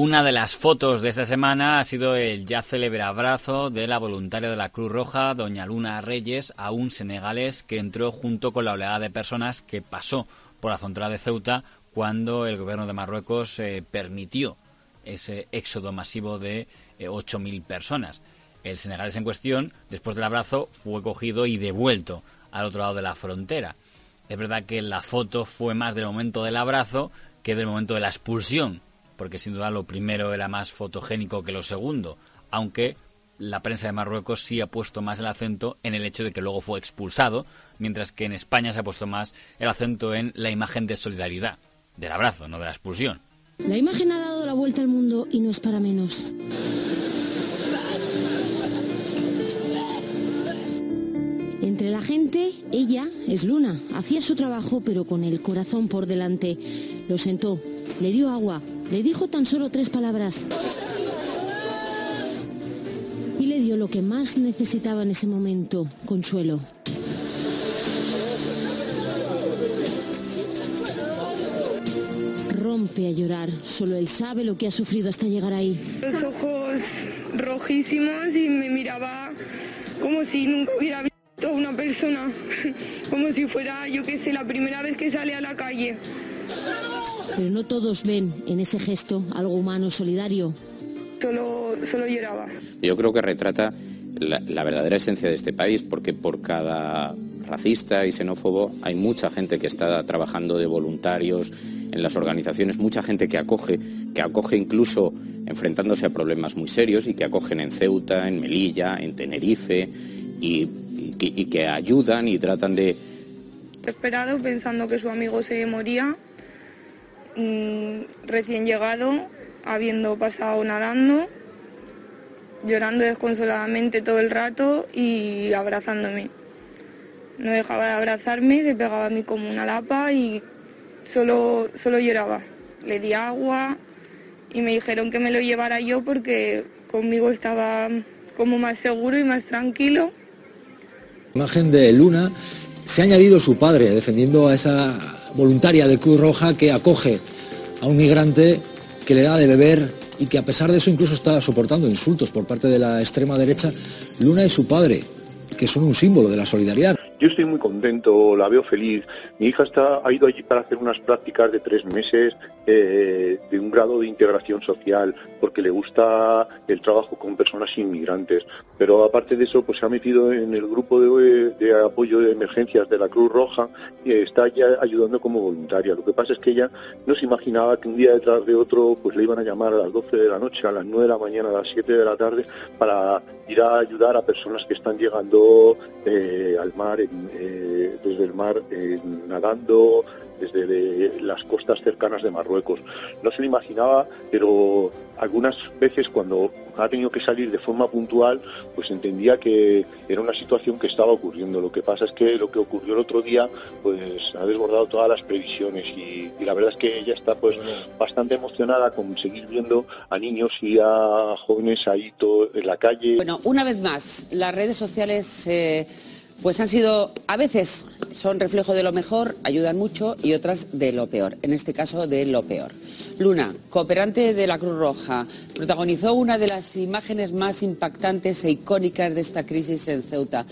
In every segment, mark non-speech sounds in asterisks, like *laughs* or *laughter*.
Una de las fotos de esta semana ha sido el ya célebre abrazo de la voluntaria de la Cruz Roja, doña Luna Reyes, a un senegalés que entró junto con la oleada de personas que pasó por la frontera de Ceuta cuando el gobierno de Marruecos eh, permitió ese éxodo masivo de 8.000 eh, personas. El senegalés en cuestión, después del abrazo, fue cogido y devuelto al otro lado de la frontera. Es verdad que la foto fue más del momento del abrazo que del momento de la expulsión porque sin duda lo primero era más fotogénico que lo segundo, aunque la prensa de Marruecos sí ha puesto más el acento en el hecho de que luego fue expulsado, mientras que en España se ha puesto más el acento en la imagen de solidaridad, del abrazo, no de la expulsión. La imagen ha dado la vuelta al mundo y no es para menos. Entre la gente, ella es Luna. Hacía su trabajo, pero con el corazón por delante. Lo sentó, le dio agua, le dijo tan solo tres palabras. Y le dio lo que más necesitaba en ese momento, consuelo. Rompe a llorar. Solo él sabe lo que ha sufrido hasta llegar ahí. Los ojos rojísimos y me miraba como si nunca hubiera visto a una persona. Como si fuera, yo qué sé, la primera vez que sale a la calle. Pero no todos ven en ese gesto algo humano, solidario. Solo, solo lloraba. Yo creo que retrata la, verdadera esencia de este país, porque por cada racista y xenófobo hay mucha gente que está trabajando de voluntarios en las organizaciones, mucha gente que acoge, que acoge incluso enfrentándose a problemas muy serios y que acogen en Ceuta, en Melilla, en Tenerife y, y que ayudan y tratan de... Esperado pensando que su amigo se moría Mm, recién llegado, habiendo pasado nadando, llorando desconsoladamente todo el rato y abrazándome. No dejaba de abrazarme, se pegaba a mí como una lapa y solo, solo lloraba. Le di agua y me dijeron que me lo llevara yo porque conmigo estaba como más seguro y más tranquilo. Imagen de Luna, se ha añadido su padre defendiendo a esa voluntaria de Cruz Roja que acoge a un migrante que le da de beber y que a pesar de eso incluso está soportando insultos por parte de la extrema derecha. Luna y su padre, que son un símbolo de la solidaridad. Yo estoy muy contento, la veo feliz. Mi hija está, ha ido allí para hacer unas prácticas de tres meses eh, de un grado de integración social, porque le gusta el trabajo con personas inmigrantes. Pero aparte de eso, pues se ha metido en el grupo de, apoyo de emergencias de la Cruz Roja y está ya ayudando como voluntaria. Lo que pasa es que ella no se imaginaba que un día detrás de otro pues le iban a llamar a las 12 de la noche, a las 9 de la mañana, a las 7 de la tarde para ir a ayudar a personas que están llegando eh, al mar eh, desde el mar nadando desde las costas cercanas de Marruecos. No se lo imaginaba, pero algunas veces cuando ha tenido que salir de forma puntual, pues entendía que era una situación que estaba ocurriendo. Lo que pasa es que lo que ocurrió el otro día, pues ha desbordado todas las previsiones y, la verdad es que ella está pues bastante emocionada con seguir viendo a niños y a jóvenes ahí en la calle. Bueno, una vez más, las redes sociales eh, pues han sido, a veces son reflejo de lo mejor, ayudan mucho, y otras de lo peor, en este caso de lo peor. Luna, cooperante de la Cruz Roja, protagonizó una de las imágenes más impactantes e icónicas de esta crisis en Ceuta.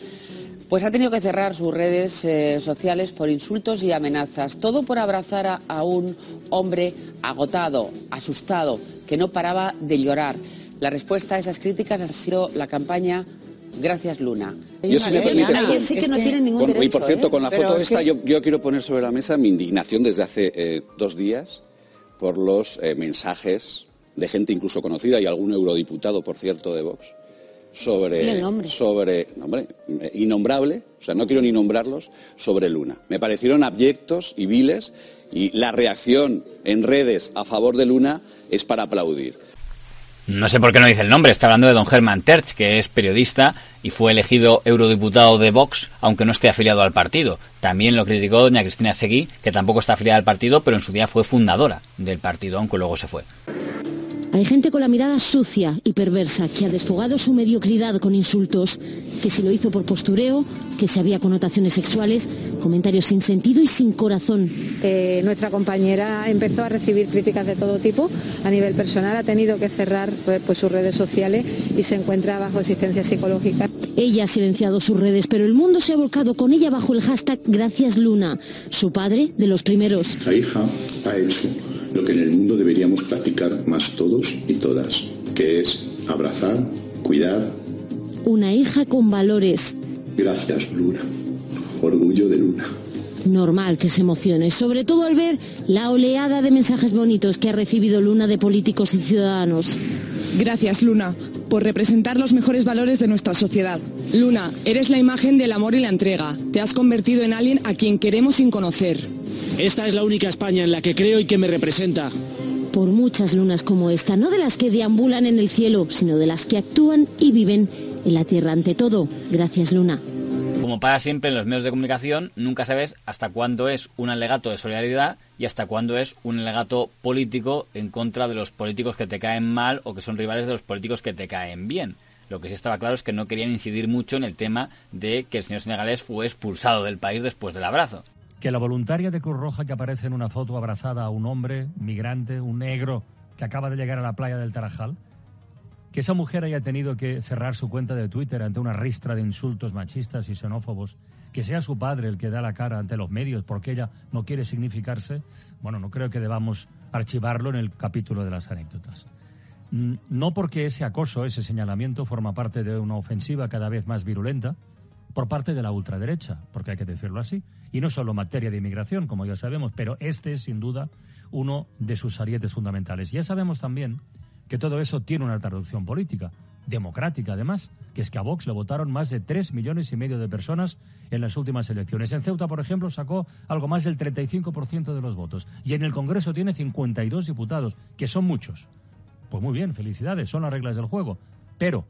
Pues ha tenido que cerrar sus redes eh, sociales por insultos y amenazas, todo por abrazar a, a un hombre agotado, asustado, que no paraba de llorar. La respuesta a esas críticas ha sido la campaña Gracias, Luna. Yo, si que no tiene ningún Y por cierto, ¿eh? con la foto esta, yo, quiero poner sobre la mesa mi indignación desde hace eh, dos días por los eh, mensajes de gente incluso conocida y algún eurodiputado, por cierto, de Vox, sobre, sobre nombre, innombrable, o sea, no quiero ni nombrarlos, sobre Luna. Me parecieron abyectos y viles y la reacción en redes a favor de Luna es para aplaudir. No sé por qué no dice el nombre, está hablando de don Germán Terch, que es periodista y fue elegido eurodiputado de Vox, aunque no esté afiliado al partido. También lo criticó doña Cristina Seguí, que tampoco está afiliada al partido, pero en su día fue fundadora del partido, aunque luego se fue. Hay gente con la mirada sucia y perversa que ha desfogado su mediocridad con insultos, que si lo hizo por postureo, que si había connotaciones sexuales, Comentarios sin sentido y sin corazón. Eh, nuestra compañera empezó a recibir críticas de todo tipo. A nivel personal ha tenido que cerrar pues, pues sus redes sociales y se encuentra bajo asistencia psicológica. Ella ha silenciado sus redes, pero el mundo se ha volcado con ella bajo el hashtag Gracias Luna. Su padre, de los primeros. La hija ha hecho lo que en el mundo deberíamos practicar más todos y todas, que es abrazar, cuidar. Una hija con valores. Gracias, Luna. Orgullo de Luna. Normal que se emocione, sobre todo al ver la oleada de mensajes bonitos que ha recibido Luna de políticos y ciudadanos. Gracias, Luna, por representar los mejores valores de nuestra sociedad. Luna, eres la imagen del amor y la entrega. Te has convertido en alguien a quien queremos sin conocer. Esta es la única España en la que creo y que me representa. Por muchas lunas como esta, no de las que deambulan en el cielo, sino de las que actúan y viven en la tierra ante todo. Gracias, Luna. Como para siempre en los medios de comunicación, nunca sabes hasta cuándo es un alegato de solidaridad y hasta cuándo es un alegato político en contra de los políticos que te caen mal o que son rivales de los políticos que te caen bien. Lo que sí estaba claro es que no querían incidir mucho en el tema de que el señor senegalés fue expulsado del país después del abrazo. Que la voluntaria de Cruz Roja que aparece en una foto abrazada a un hombre, migrante, un negro, que acaba de llegar a la playa del Tarajal, que esa mujer haya tenido que cerrar su cuenta de Twitter ante una ristra de insultos machistas y xenófobos, que sea su padre el que da la cara ante los medios porque ella no quiere significarse, bueno, no creo que debamos archivarlo en el capítulo de las anécdotas. Mm, no porque ese acoso, ese señalamiento forma parte de una ofensiva cada vez más virulenta por parte de la ultraderecha, porque hay que decirlo así, y no solo materia de inmigración, como ya sabemos, pero este es sin duda uno de sus arietes fundamentales. Ya sabemos también que todo eso tiene una traducción política, democrática además, que es que a Vox le votaron más de tres millones y medio de personas en las últimas elecciones. En Ceuta, por ejemplo, sacó algo más del 35% de los votos y en el Congreso tiene 52 diputados, que son muchos. Pues muy bien, felicidades, son las reglas del juego. Pero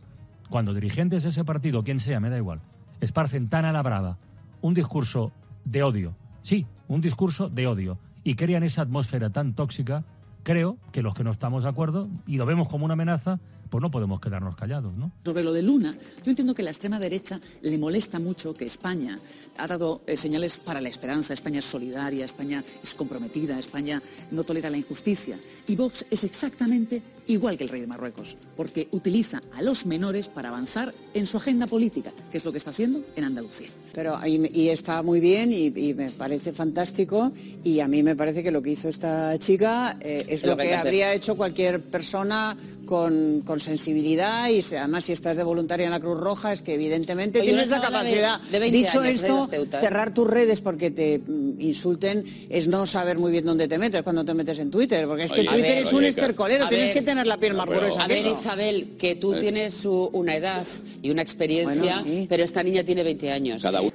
cuando dirigentes de ese partido, quien sea, me da igual, esparcen tan a la brava un discurso de odio, sí, un discurso de odio, y crean esa atmósfera tan tóxica, creo que los que no estamos de acuerdo y lo vemos como una amenaza, pues no podemos quedarnos callados, ¿no? Sobre lo de Luna, yo entiendo que a la extrema derecha le molesta mucho que España ha dado eh, señales para la esperanza, España es solidaria, España es comprometida, España no tolera la injusticia. Y Vox es exactamente igual que el rey de Marruecos, porque utiliza a los menores para avanzar en su agenda política, que es lo que está haciendo en Andalucía. Pero y, está muy bien y, me parece fantástico y a mí me parece que lo que hizo esta chica eh, es, lo, que, habría hecho cualquier persona con, sensibilidad y además si estás de voluntaria en la Cruz Roja es que evidentemente tienes la capacidad. De, Dicho esto, ¿eh? cerrar tus redes porque te mm, insulten es no saber muy bien dónde te metes cuando te metes en Twitter, porque es que Twitter es un estercolero, tienes que tener la piel más gruesa. A ver, Isabel, que tú eh. tienes una edad y una experiencia, pero esta niña tiene 20 años. Cada uno.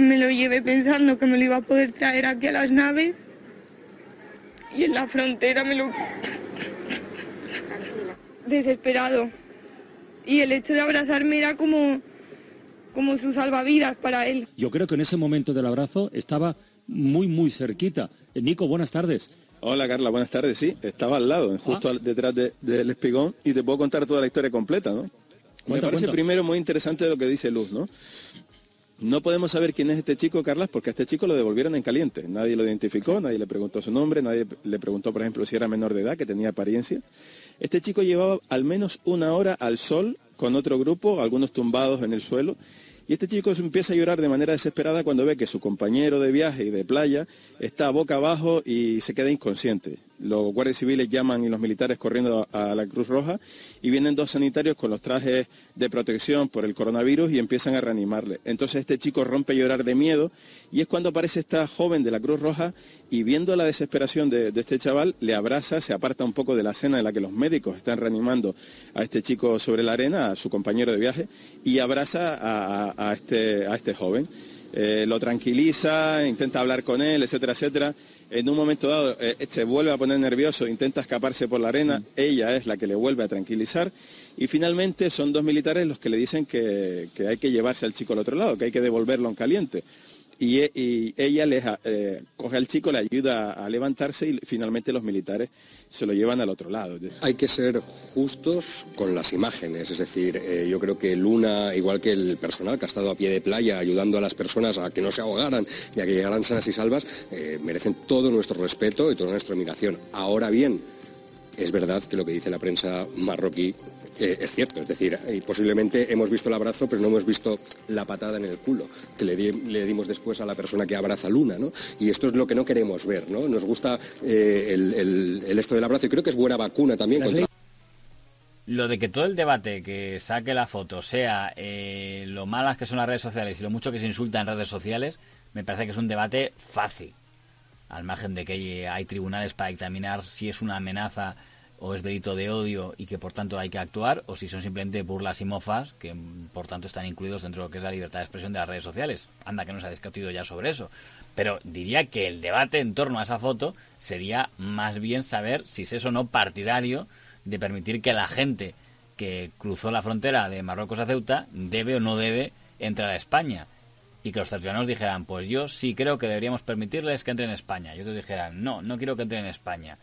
Me lo llevé pensando que me lo iba a poder traer aquí a las naves y en la frontera me lo desesperado. Y el hecho de abrazarme era como, como su salvavidas para él. Yo creo que en ese momento del abrazo estaba muy, muy cerquita. Eh, Nico, buenas tardes. Hola Carla, buenas tardes. Sí, estaba al lado, justo ah. detrás del espigón y te puedo contar toda la historia completa, ¿no? Me parece primero muy interesante lo que dice Luz, ¿no? No podemos saber quién es este chico, Carlas, porque a este chico lo devolvieron en caliente. Nadie lo identificó, nadie le preguntó su nombre, nadie le preguntó, por ejemplo, si era menor de edad, que tenía apariencia. Este chico llevaba al menos una hora al sol con otro grupo, algunos tumbados en el suelo, y este chico empieza a llorar de manera desesperada cuando ve que su compañero de viaje y de playa está boca abajo y se queda inconsciente. Los guardias civiles llaman y los militares corriendo a la Cruz Roja y vienen dos sanitarios con los trajes de protección por el coronavirus y empiezan a reanimarle. Entonces este chico rompe a llorar de miedo y es cuando aparece esta joven de la Cruz Roja y viendo la desesperación de, este chaval le abraza, se aparta un poco de la escena en la que los médicos están reanimando a este chico sobre la arena, a su compañero de viaje, y abraza a, este, a este joven. Eh, lo tranquiliza, intenta hablar con él, etcétera, etcétera. En un momento dado eh, se vuelve a poner nervioso, intenta escaparse por la arena, mm. ella es la que le vuelve a tranquilizar y finalmente son dos militares los que le dicen que, que hay que llevarse al chico al otro lado, que hay que devolverlo en caliente. Y, e, ella le eh, coge al chico, le ayuda a levantarse y finalmente los militares se lo llevan al otro lado. Hay que ser justos con las imágenes, es decir, eh, yo creo que Luna, igual que el personal que ha estado a pie de playa ayudando a las personas a que no se ahogaran y a que llegaran sanas y salvas, eh, merecen todo nuestro respeto y toda nuestra admiración. Ahora bien, es verdad que lo que dice la prensa marroquí es cierto, es decir, posiblemente hemos visto el abrazo, pero no hemos visto la patada en el culo que le, dimos después a la persona que abraza a Luna, ¿no? Y esto es lo que no queremos ver, ¿no? Nos gusta eh, el, esto del abrazo y creo que es buena vacuna también contra... Lo de que todo el debate que saque la foto sea eh, lo malas que son las redes sociales y lo mucho que se insulta en redes sociales, me parece que es un debate fácil. Al margen de que hay tribunales para examinar si es una amenaza o es delito de odio y que por tanto hay que actuar, o si son simplemente burlas y mofas que por tanto están incluidos dentro de lo que es la libertad de expresión de las redes sociales. Anda que no se ha discutido ya sobre eso. Pero diría que el debate en torno a esa foto sería más bien saber si es eso o no partidario de permitir que la gente que cruzó la frontera de Marruecos a Ceuta debe o no debe entrar a España. Y que los tertulianos dijeran, pues yo sí creo que deberíamos permitirles que entren en España. Y otros dijeran, no, no quiero que entren en España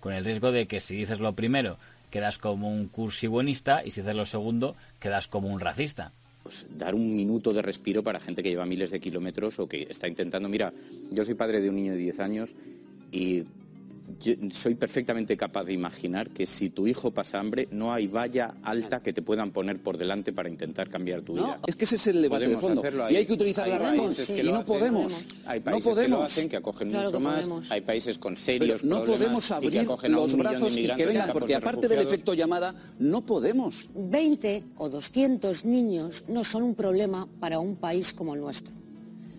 con el riesgo de que si dices lo primero quedas como un cursi buenista y si dices lo segundo quedas como un racista. Pues dar un minuto de respiro para gente que lleva miles de kilómetros o que está intentando. Mira, yo soy padre de un niño de 10 años y soy perfectamente capaz de imaginar que si tu hijo pasa hambre, no hay valla alta que te puedan poner por delante para intentar cambiar tu vida. es que ese es el debate de fondo. Y hay que utilizar la razón. y no podemos. Hay países que lo hacen, que acogen mucho más. Hay países con serios no podemos abrir los brazos y que vengan, porque aparte del efecto llamada, no podemos. 20 o 200 niños no son un problema para un país como el nuestro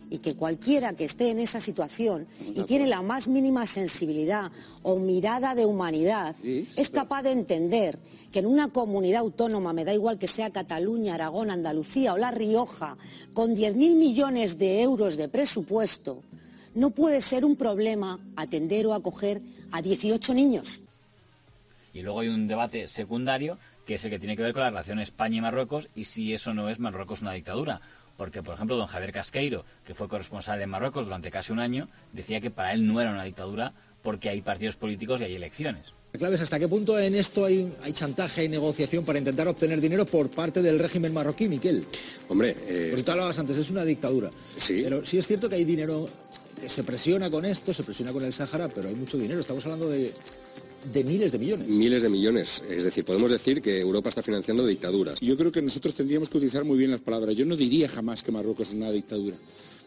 y que cualquiera que esté en esa situación y tiene la más mínima sensibilidad o mirada de humanidad es capaz de entender que en una comunidad autónoma, me da igual que sea Cataluña, Aragón, Andalucía o La Rioja, con 10.000 millones de euros de presupuesto, no puede ser un problema atender o acoger a 18 niños. Y luego hay un debate secundario que es el que tiene que ver con la relación España y Marruecos y si eso no es Marruecos una dictadura porque, por ejemplo, don Javier Casqueiro, que fue corresponsal de Marruecos durante casi un año, decía que para él no era una dictadura porque hay partidos políticos y hay elecciones. La clave es hasta qué punto en esto hay, hay chantaje y negociación para intentar obtener dinero por parte del régimen marroquí, Miquel. Hombre, eh... Pues tú hablabas antes, es una dictadura. Sí. Pero sí es cierto que hay dinero, se presiona con esto, se presiona con el Sáhara, pero hay mucho dinero. Estamos hablando de de miles de millones. Miles de millones. Es decir, podemos decir que Europa está financiando dictaduras. Yo creo que nosotros tendríamos que utilizar muy bien las palabras. Yo no diría jamás que Marruecos es una dictadura.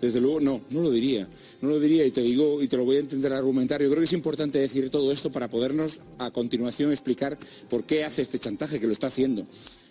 Desde luego, no, no lo diría. No lo diría y te digo y te lo voy a entender argumentar. Yo creo que es importante decir todo esto para podernos a continuación explicar por qué hace este chantaje, que lo está haciendo.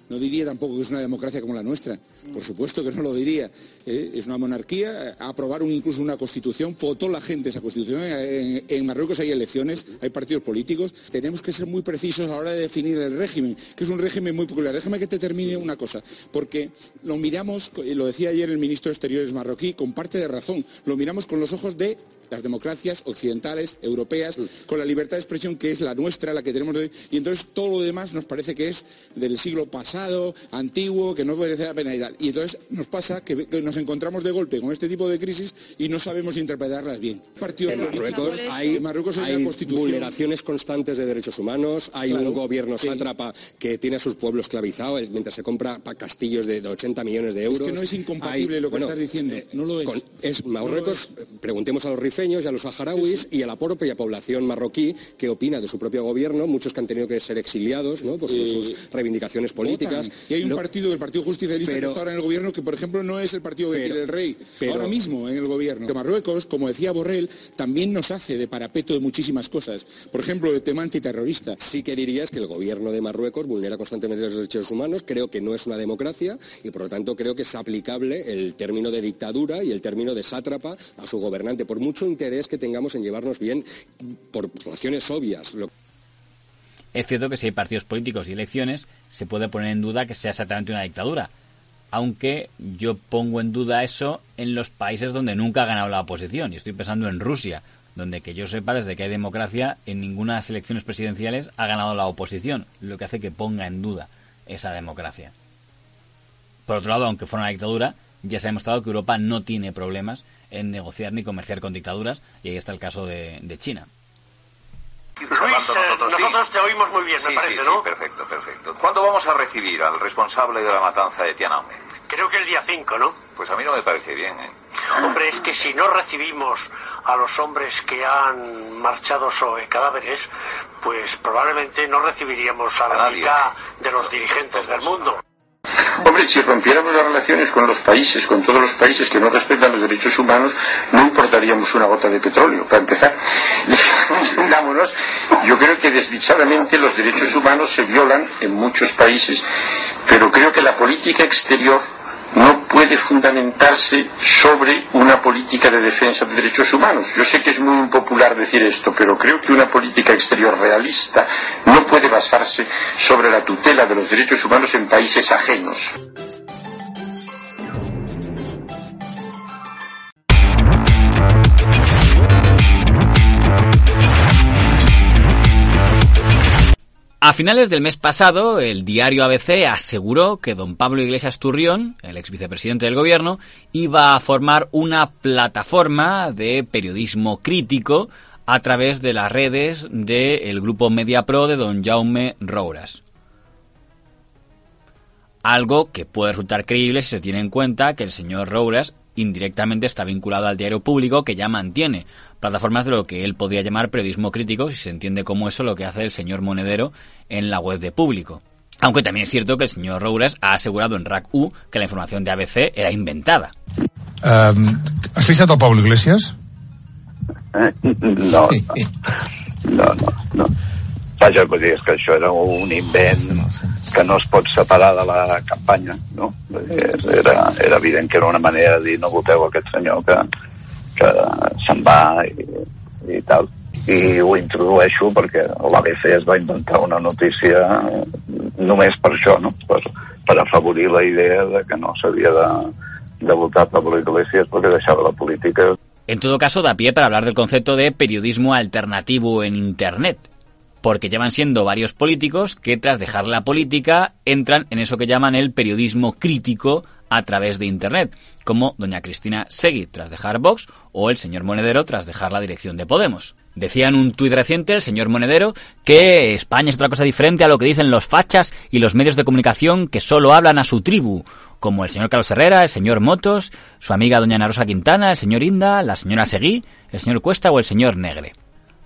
No diría tampoco que es una democracia como la nuestra, por supuesto que no lo diría. ¿eh? es una monarquía, aprobaron incluso una constitución, votó la gente esa constitución. En, Marruecos hay elecciones, hay partidos políticos. Tenemos que ser muy precisos a la hora de definir el régimen, que es un régimen muy peculiar. Déjame que te termine una cosa, porque lo miramos, lo decía ayer el ministro de Exteriores marroquí, con parte de razón, lo miramos con los ojos de las democracias occidentales, europeas, con la libertad de expresión que es la nuestra, la que tenemos hoy, y entonces todo lo demás nos parece que es del siglo pasado, antiguo, que no merece la pena y tal. Y entonces nos pasa que, nos encontramos de golpe con este tipo de crisis y no sabemos interpretarlas bien. en Marruecos hay, Marruecos hay, vulneraciones constantes de derechos humanos, hay un gobierno sátrapa que tiene a sus pueblos esclavizados mientras se compra castillos de 80 millones de euros. Es que no es incompatible lo que estás diciendo, no lo es. Marruecos, preguntemos a los y a los saharauis y a la propia población marroquí que opina de su propio gobierno, muchos que han tenido que ser exiliados ¿no? por sus reivindicaciones políticas. Y hay un partido, el Partido Justicialista, que está ahora en el gobierno, que por ejemplo no es el partido que quiere el rey, ahora mismo en el gobierno. Marruecos, como decía Borrell, también nos hace de parapeto de muchísimas cosas. Por ejemplo, el tema antiterrorista. Sí que dirías que el gobierno de Marruecos vulnera constantemente los derechos humanos, creo que no es una democracia y por lo tanto creo que es aplicable el término de dictadura y el término de sátrapa a su gobernante. Por interés que tengamos en llevarnos bien por razones obvias. Es cierto que si hay partidos políticos y elecciones, se puede poner en duda que sea exactamente una dictadura. Aunque yo pongo en duda eso en los países donde nunca ha ganado la oposición. Y estoy pensando en Rusia, donde que yo sepa, desde que hay democracia, en ninguna elecciones presidenciales ha ganado la oposición, lo que hace que ponga en duda esa democracia. Por otro lado, aunque fuera una dictadura, ya se ha demostrado que Europa no tiene problemas en negociar ni comerciar con dictaduras, y ahí está el caso de, China. Luis, eh, nosotros, te oímos muy bien, me parece, ¿no? Sí, perfecto, perfecto. ¿Cuándo vamos a recibir al responsable de la matanza de Tiananmen? Creo que el día 5, ¿no? Pues a mí no me parece bien, ¿eh? Hombre, es que si no recibimos a los hombres que han marchado sobre cadáveres, pues probablemente no recibiríamos a la mitad de los dirigentes del mundo. Hombre, si rompiéramos las relaciones con los países, con todos los países que no respetan los derechos humanos, no importaríamos una gota de petróleo, para empezar. *laughs* Entendámonos, yo creo que desdichadamente los derechos humanos se violan en muchos países, pero creo que la política exterior no puede fundamentarse sobre una política de defensa de derechos humanos. Yo sé que es muy impopular decir esto, pero creo que una política exterior realista no puede basarse sobre la tutela de los derechos humanos en países ajenos. A finales del mes pasado, el diario ABC aseguró que don Pablo Iglesias Turrión, el ex vicepresidente del gobierno, iba a formar una plataforma de periodismo crítico a través de las redes del grupo MediaPro de don Jaume Rouras. Algo que puede resultar creíble si se tiene en cuenta que el señor Rouras indirectamente está vinculado al diario público que ya mantiene plataformas de lo que él podría llamar periodismo crítico, si se entiende como eso lo que hace el señor Monedero en la web de público. Aunque también es cierto que el señor Roures ha asegurado en RAC-U que la información de ABC era inventada. Um, ¿Has fichado a Pablo Iglesias? Eh, no, no, no, no. Vaja, vull dir, que això era un invent que no es pot separar de la campanya, no? Era, era evident que era una manera de dir no voteu aquest senyor que, que se'n va i, i tal i ho introdueixo perquè l'ABC es va inventar una notícia només per això, no? per, per afavorir la idea de que no s'havia de, de votar Pablo Iglesias perquè deixava la política. En todo caso, da pie para hablar del concepto de periodismo alternativo en Internet, porque llevan siendo varios políticos que tras dejar la política entran en eso que llaman el periodismo crítico a través de Internet, como doña Cristina Segui tras dejar Vox o el señor Monedero tras dejar la dirección de Podemos. Decía en un tuit reciente el señor Monedero que España es otra cosa diferente a lo que dicen los fachas y los medios de comunicación que solo hablan a su tribu, como el señor Carlos Herrera, el señor Motos, su amiga doña Narosa Quintana, el señor Inda, la señora Seguí, el señor Cuesta o el señor Negre.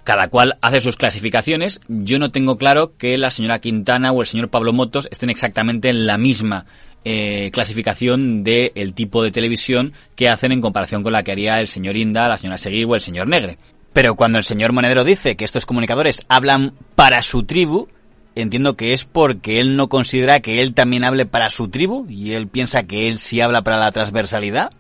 Cada cual hace sus clasificaciones. Yo no tengo claro que la señora Quintana o el señor Pablo Motos estén exactamente en la misma eh, clasificación del tipo de televisión que hacen en comparación con la que haría el señor Inda, la señora Seguí o el señor Negre. Pero cuando el señor Monedero dice que estos comunicadores hablan para su tribu, entiendo que es porque él no considera que él también hable para su tribu y él piensa que él sí habla para la transversalidad.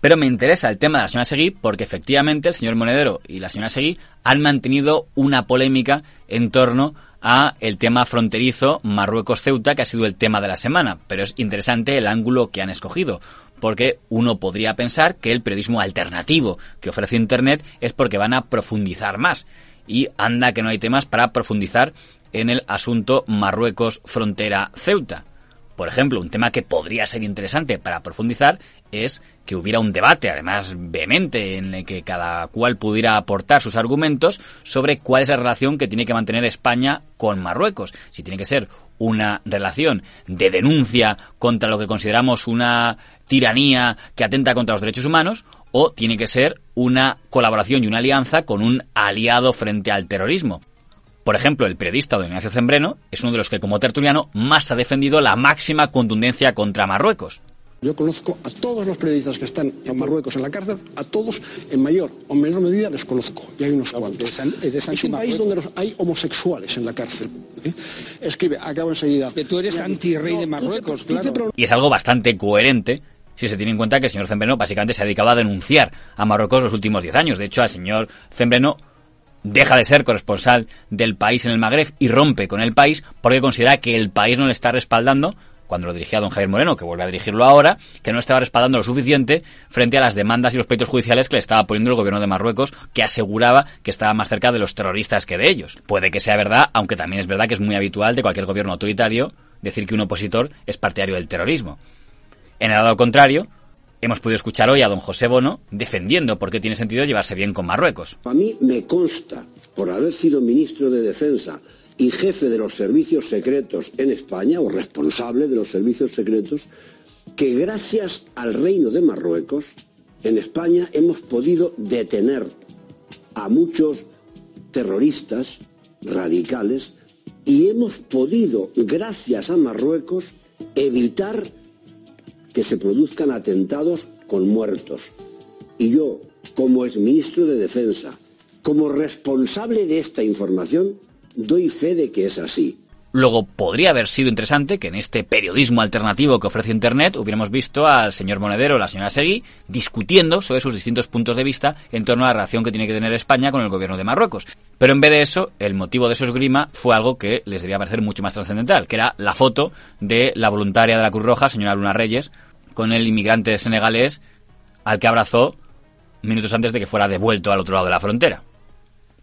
Pero me interesa el tema de la señora Seguí porque efectivamente el señor Monedero y la señora Seguí han mantenido una polémica en torno a el tema fronterizo Marruecos-Ceuta, que ha sido el tema de la semana. Pero es interesante el ángulo que han escogido, porque uno podría pensar que el periodismo alternativo que ofrece Internet es porque van a profundizar más. Y anda que no hay temas para profundizar en el asunto Marruecos-Frontera-Ceuta. Por ejemplo, un tema que podría ser interesante para profundizar es que hubiera un debate, además vehemente, en el que cada cual pudiera aportar sus argumentos sobre cuál es la relación que tiene que mantener España con Marruecos. Si tiene que ser una relación de denuncia contra lo que consideramos una tiranía que atenta contra los derechos humanos, o tiene que ser una colaboración y una alianza con un aliado frente al terrorismo. Por ejemplo, el periodista don Ignacio Zembreno es uno de los que como tertuliano más ha defendido la máxima contundencia contra Marruecos. Yo conozco a todos los periodistas que están en Marruecos en la cárcel, a todos en mayor o menor medida les conozco, y hay unos cuantos. es un país donde hay homosexuales en la cárcel. ¿eh? Escribe, acabo enseguida. Que tú eres anti-rey de Marruecos, claro. Y es algo bastante coherente si se tiene en cuenta que el señor Zembreno básicamente se ha dedicado a denunciar a Marruecos los últimos diez años. De hecho, al señor Zembreno deja de ser corresponsal del país en el Magreb y rompe con el país porque considera que el país no le está respaldando cuando lo dirigía don Javier Moreno, que vuelve a dirigirlo ahora, que no estaba respaldando lo suficiente frente a las demandas y los pleitos judiciales que le estaba poniendo el gobierno de Marruecos, que aseguraba que estaba más cerca de los terroristas que de ellos. Puede que sea verdad, aunque también es verdad que es muy habitual de cualquier gobierno autoritario decir que un opositor es partidario del terrorismo. En el lado contrario, hemos podido escuchar hoy a don José Bono defendiendo por qué tiene sentido llevarse bien con Marruecos. A mí me consta, por haber sido ministro de Defensa y jefe de los servicios secretos en España, o responsable de los servicios secretos, que gracias al Reino de Marruecos, en España hemos podido detener a muchos terroristas radicales y hemos podido, gracias a Marruecos, evitar que se produzcan atentados con muertos. Y yo, como exministro de Defensa, como responsable de esta información, doy fe de que es así. Luego podría haber sido interesante que en este periodismo alternativo que ofrece Internet hubiéramos visto al señor Monedero o la señora Segui discutiendo sobre sus distintos puntos de vista en torno a la relación que tiene que tener España con el gobierno de Marruecos. Pero en vez de eso, el motivo de su esgrima fue algo que les debía parecer mucho más trascendental, que era la foto de la voluntaria de la Cruz Roja, señora Luna Reyes, con el inmigrante senegalés al que abrazó minutos antes de que fuera devuelto al otro lado de la frontera.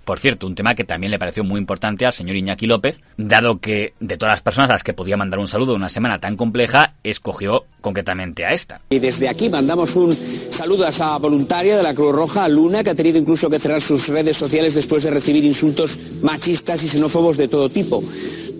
Por cierto, un tema que también le pareció muy importante al señor Iñaki López, dado que de todas las personas a las que podía mandar un saludo en una semana tan compleja, escogió concretamente a esta. Y desde aquí mandamos un saludo a esa voluntaria de la Cruz Roja, Luna, que ha tenido incluso que cerrar sus redes sociales después de recibir insultos machistas y xenófobos de todo tipo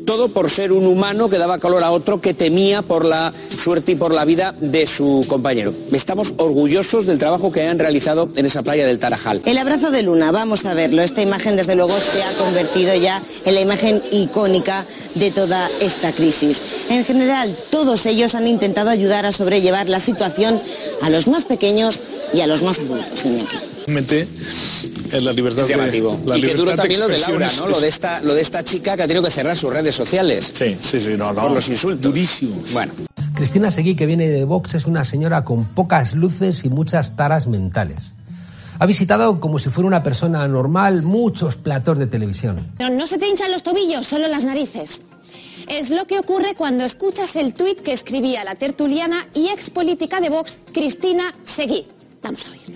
todo por ser un humano que daba calor a otro que temía por la suerte y por la vida de su compañero. Estamos orgullosos del trabajo que han realizado en esa playa del Tarajal. El abrazo de Luna, vamos a verlo. Esta imagen, desde luego, se ha convertido ya en la imagen icónica de toda esta crisis. En general, todos ellos han intentado ayudar a sobrellevar la situación a los más pequeños y a los más adultos. En la libertad es llamativo. y que duro también lo de Laura, ¿no? Lo de, esta, lo de esta chica que ha tenido que cerrar sus redes sociales. Sí, sí, sí, no, no. Por los insultos. Durísimo. Bueno. Cristina Seguí, que viene de Vox, es una señora con pocas luces y muchas taras mentales. Ha visitado como si fuera una persona normal muchos platos de televisión. Pero no se te hinchan los tobillos, solo las narices. Es lo que ocurre cuando escuchas el tuit que escribía la tertuliana y ex política de Vox, Cristina Seguí.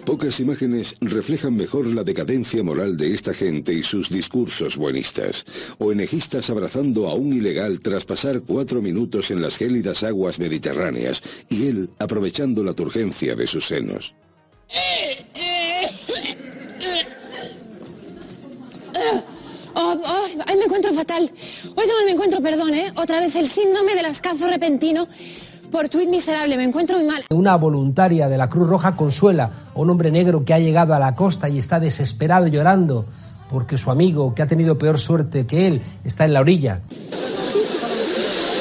Pocas imágenes reflejan mejor la decadencia moral de esta gente y sus discursos buenistas. ONGistas abrazando a un ilegal tras pasar cuatro minutos en las gélidas aguas mediterráneas y él aprovechando la turgencia de sus senos. Oh, oh, ay, me encuentro fatal. Hoy también me encuentro, perdón, ¿eh? Otra vez el síndrome del ascazo repentino por tuit miserable, me encuentro muy mal. Una voluntaria de la Cruz Roja consuela a un hombre negro que ha llegado a la costa y está desesperado llorando porque su amigo, que ha tenido peor suerte que él, está en la orilla.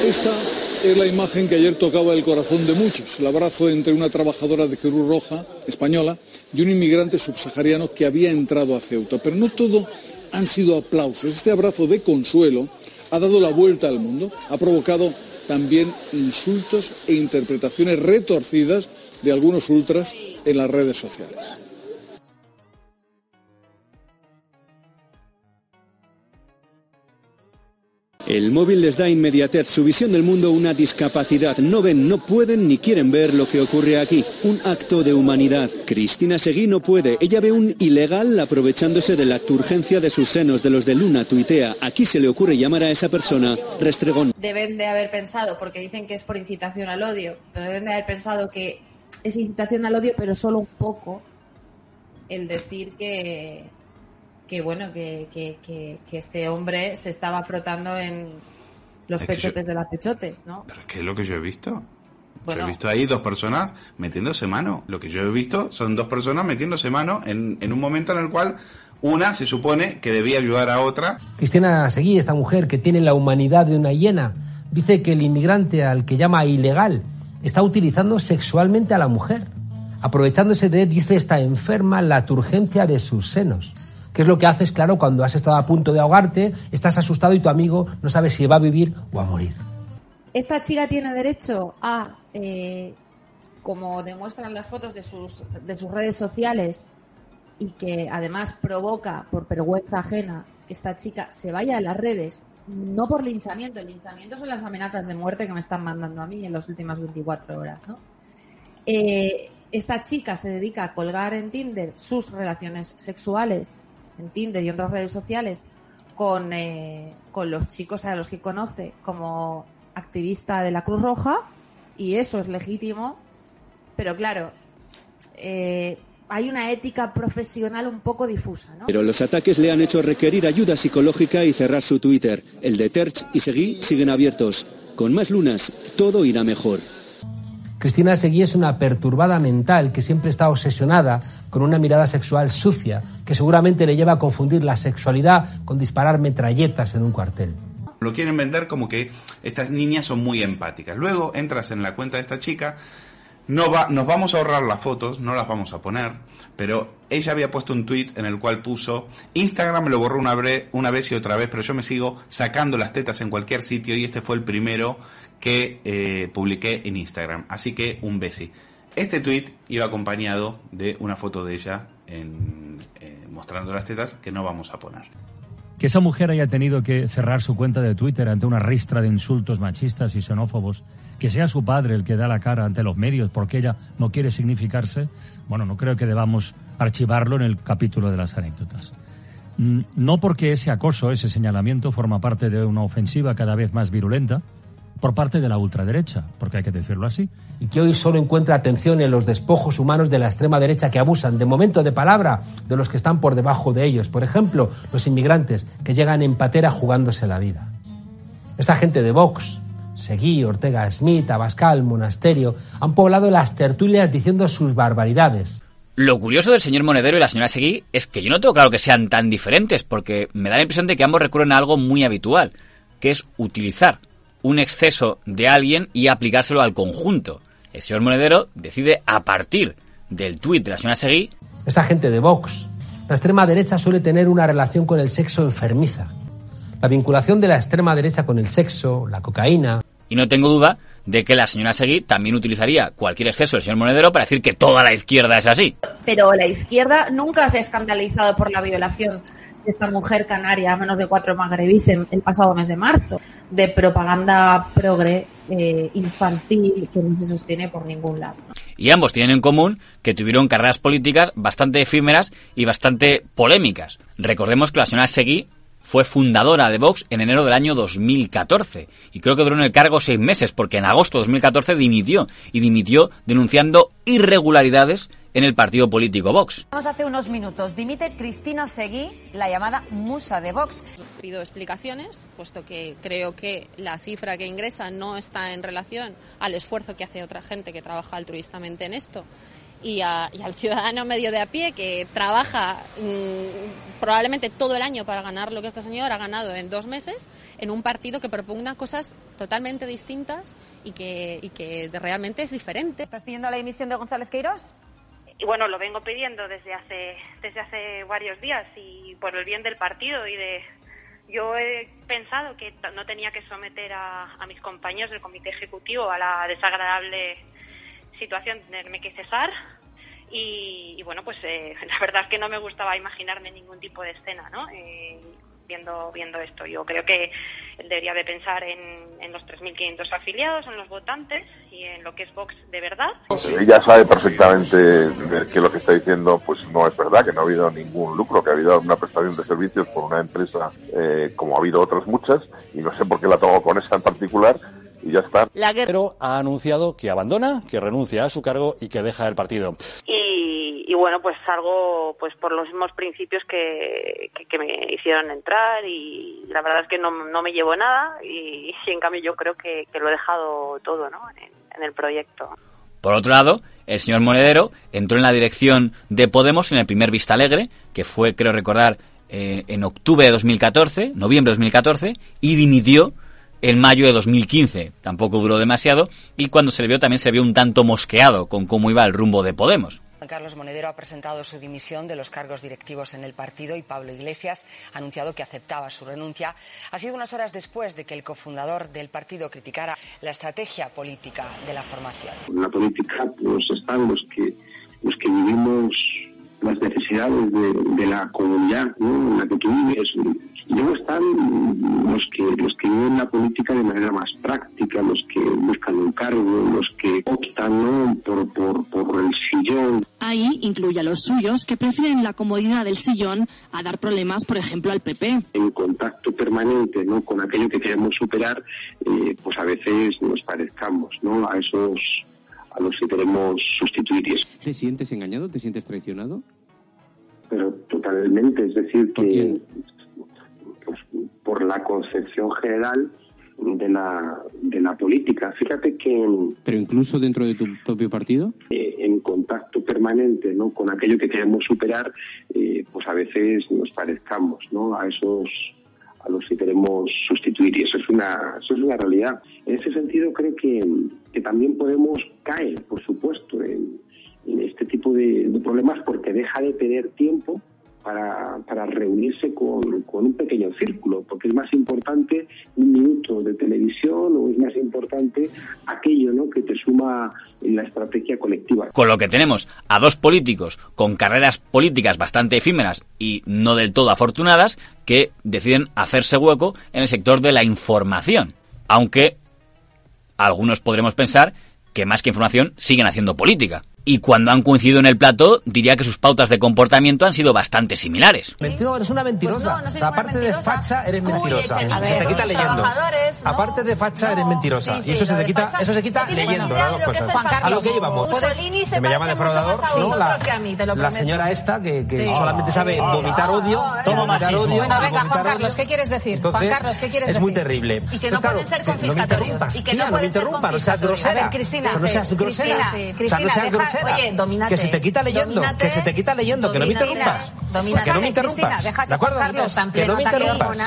Esta es la imagen que ayer tocaba el corazón de muchos, el abrazo entre una trabajadora de Cruz Roja española y un inmigrante subsahariano que había entrado a Ceuta. Pero no todo han sido aplausos. Este abrazo de consuelo ha dado la vuelta al mundo, ha provocado también insultos e interpretaciones retorcidas de algunos ultras en las redes sociales. El móvil les da inmediatez, su visión del mundo una discapacidad. No ven, no pueden ni quieren ver lo que ocurre aquí. Un acto de humanidad. Cristina Seguí no puede. Ella ve un ilegal aprovechándose de la turgencia de sus senos, de los de Luna, tuitea. Aquí se le ocurre llamar a esa persona restregón. Deben de haber pensado, porque dicen que es por incitación al odio, pero deben de haber pensado que es incitación al odio, pero solo un poco el decir que que bueno, que, que, que, este hombre se estaba frotando en los pechotes de las pechotes, ¿no? Pero ¿qué es lo que yo he visto? Yo he visto ahí dos personas metiéndose mano. Lo que yo he visto son dos personas metiéndose mano en, en un momento en el cual una se supone que debía ayudar a otra. Cristina Seguí, esta mujer que tiene la humanidad de una hiena, dice que el inmigrante al que llama ilegal está utilizando sexualmente a la mujer, aprovechándose de, dice esta enferma, la turgencia de sus senos. ¿Qué es lo que haces, claro, cuando has estado a punto de ahogarte, estás asustado y tu amigo no sabe si va a vivir o a morir? Esta chica tiene derecho a, eh, como demuestran las fotos de sus, de sus redes sociales, y que además provoca por vergüenza ajena que esta chica se vaya a las redes, no por linchamiento, el linchamiento son las amenazas de muerte que me están mandando a mí en las últimas 24 horas, ¿no? Eh, esta chica se dedica a colgar en Tinder sus relaciones sexuales en Tinder y otras redes sociales con, eh, con los chicos a los que conoce como activista de la Cruz Roja y eso es legítimo Pero claro, eh, hay una ética profesional un poco difusa, ¿no? Pero los ataques le han hecho requerir ayuda psicológica y cerrar su Twitter. El de Terch y Seguí siguen abiertos. Con más lunas, todo irá mejor. Cristina Seguí es una perturbada mental que siempre está obsesionada con una mirada sexual sucia, que seguramente le lleva a confundir la sexualidad con disparar metralletas en un cuartel. Lo quieren vender como que estas niñas son muy empáticas. Luego entras en la cuenta de esta chica no va, nos vamos a ahorrar las fotos, no las vamos a poner, pero ella había puesto un tweet en el cual puso, Instagram me lo borró una, una vez y otra vez, pero yo me sigo sacando las tetas en cualquier sitio y este fue el primero que eh, publiqué en Instagram. Así que un besi. Este tweet iba acompañado de una foto de ella en, eh, mostrando las tetas que no vamos a poner. Que esa mujer haya tenido que cerrar su cuenta de Twitter ante una ristra de insultos machistas y xenófobos que sea su padre el que da la cara ante los medios porque ella no quiere significarse, bueno, no creo que debamos archivarlo en el capítulo de las anécdotas. Mm, no porque ese acoso, ese señalamiento forma parte de una ofensiva cada vez más virulenta por parte de la ultraderecha, porque hay que decirlo así. Y que hoy solo encuentra atención en los despojos humanos de la extrema derecha que abusan de momento de palabra de los que están por debajo de ellos. Por ejemplo, los inmigrantes que llegan en patera jugándose la vida. Esta gente de Vox, Seguí, Ortega Smith, Abascal, Monasterio, han poblado las tertulias diciendo sus barbaridades. Lo curioso del señor Monedero y la señora Seguí es que yo no tengo claro que sean tan diferentes, porque me da la impresión de que ambos recurren a algo muy habitual, que es utilizar un exceso de alguien y aplicárselo al conjunto. El señor Monedero decide a partir del tuit de la señora Seguí. Esta gente de Vox, la extrema derecha suele tener una relación con el sexo enfermiza. La vinculación de la extrema derecha con el sexo, la cocaína, y no tengo duda de que la señora Seguí también utilizaría cualquier exceso del señor Monedero para decir que toda la izquierda es así. Pero la izquierda nunca se ha escandalizado por la violación esta mujer canaria menos de cuatro magrebíes en el pasado mes de marzo, de propaganda progre eh, infantil que no se sostiene por ningún lado. Y ambos tienen en común que tuvieron carreras políticas bastante efímeras y bastante polémicas. Recordemos que la señora Seguí fue fundadora de Vox en enero del año 2014 y creo que duró en el cargo seis meses porque en agosto de 2014 dimitió y dimitió denunciando irregularidades en el partido político Vox. Hace unos minutos dimite Cristina Seguí, la llamada musa de Vox. Pido explicaciones, puesto que creo que la cifra que ingresa no está en relación al esfuerzo que hace otra gente que trabaja altruistamente en esto y, al ciudadano medio de a pie que trabaja mm, probablemente todo el año para ganar lo que esta señora ha ganado en dos meses en un partido que propugna cosas totalmente distintas y que, y que realmente es diferente. ¿Estás pidiendo la dimisión de González Queiroz? Y bueno, lo vengo pidiendo desde hace, desde hace varios días y por el bien del partido y de, yo he pensado que no tenía que someter a, a, mis compañeros del comité ejecutivo a la desagradable situación de tenerme que cesar y, bueno, pues eh, *laughs* la verdad es que no me gustaba imaginarme ningún tipo de escena, ¿no? Eh, viendo, viendo esto. Yo creo que debería de pensar en, en los 3.500 afiliados, en los votantes y en lo que es Vox de verdad. Ella sabe perfectamente que lo que está diciendo pues no es verdad, que no ha habido ningún lucro, que ha habido una prestación de servicios por una empresa eh, como ha habido otras muchas y no sé por qué la tomo con esa en particular y ya está. Pero ha anunciado que abandona, que renuncia a su cargo y que deja el partido. Y, bueno, pues salgo pues por los mismos principios que, que, me hicieron entrar y la verdad es que no, no me llevo nada y, en cambio yo creo que, que, lo he dejado todo ¿no? en, el proyecto. Por otro lado, el señor Monedero entró en la dirección de Podemos en el primer Vista Alegre, que fue, creo recordar, eh, en octubre de 2014, noviembre de 2014, y dimitió en mayo de 2015. Tampoco duró demasiado y cuando se le vio también se le vio un tanto mosqueado con cómo iba el rumbo de Podemos. Carlos Monedero ha presentado su dimisión de los cargos directivos en el partido y Pablo Iglesias ha anunciado que aceptaba su renuncia. Ha sido unas horas después de que el cofundador del partido criticara la estrategia política de la formación. La política pues están los que los que vivimos las necesidades de, la comunidad en la que tú vives. Y luego están los que, los que viven la política de manera más práctica, los que buscan un cargo, los que optan por, por, por el sillón. Ahí incluye a los suyos que prefieren la comodidad del sillón a dar problemas, por ejemplo, al PP. En contacto permanente ¿no? con aquello que queremos superar, eh, pues a veces nos parezcamos ¿no? a esos a los que queremos sustituir. ¿Te sientes engañado? ¿Te sientes traicionado? Pero totalmente, es decir, que por la concepción general de la, de la política. Fíjate que ¿Pero incluso dentro de tu propio partido? eh, en contacto permanente ¿no? con aquello que queremos superar, eh, pues a veces nos parezcamos ¿no? a esos a los que queremos sustituir y eso es una eso es una realidad. En ese sentido creo que, que también podemos caer, por supuesto, en, en este tipo de, de problemas porque deja de tener tiempo para, para reunirse con, con un pequeño círculo, porque es más importante un minuto de televisión o es más importante aquello ¿no? que te suma en la estrategia colectiva. Con lo que tenemos a dos políticos con carreras políticas bastante efímeras y no del todo afortunadas que deciden hacerse hueco en el sector de la información. Aunque algunos podremos pensar que más que información siguen haciendo política. Y cuando han coincidido en el plato, diría que sus pautas de comportamiento han sido bastante similares. Mentira, eres una mentirosa. Pues no, no aparte de mentirosa. facha, eres Uy, mentirosa. echa- a se te ver, quita leyendo. ¿no? Aparte de facha, eres mentirosa. Sí, sí, y eso se te quita, facha- eso se quita ¿Qué tiene leyendo, las ver? dos cosas. A lo que íbamos. Que me llama defraudador, ¿no? La, vosotros que a mí, te lo la prometo. señora esta que, que Sí. solamente sabe Oh, vomitar oh, odio. Toma vomitar machismo. odio. Bueno, venga, Juan. Carlos, ¿qué quieres decir? Juan Carlos, ¿qué quieres es muy decir? terrible. Y que no Entonces, claro, pueden ser sí, No me confiscatorios. interrumpas, Y que tía, no no me interrumpas, no seas confiscatorios. grosera. A ver, Cristina, no seas sí, grosera. Cristina, o sea, no seas deja- oye, domínate. Que se te quita leyendo, Domínate. que se te quita leyendo, que no me interrumpas. Que no me Cristina, interrumpas. ¿De acuerdo? Carlos Que no me interrumpas.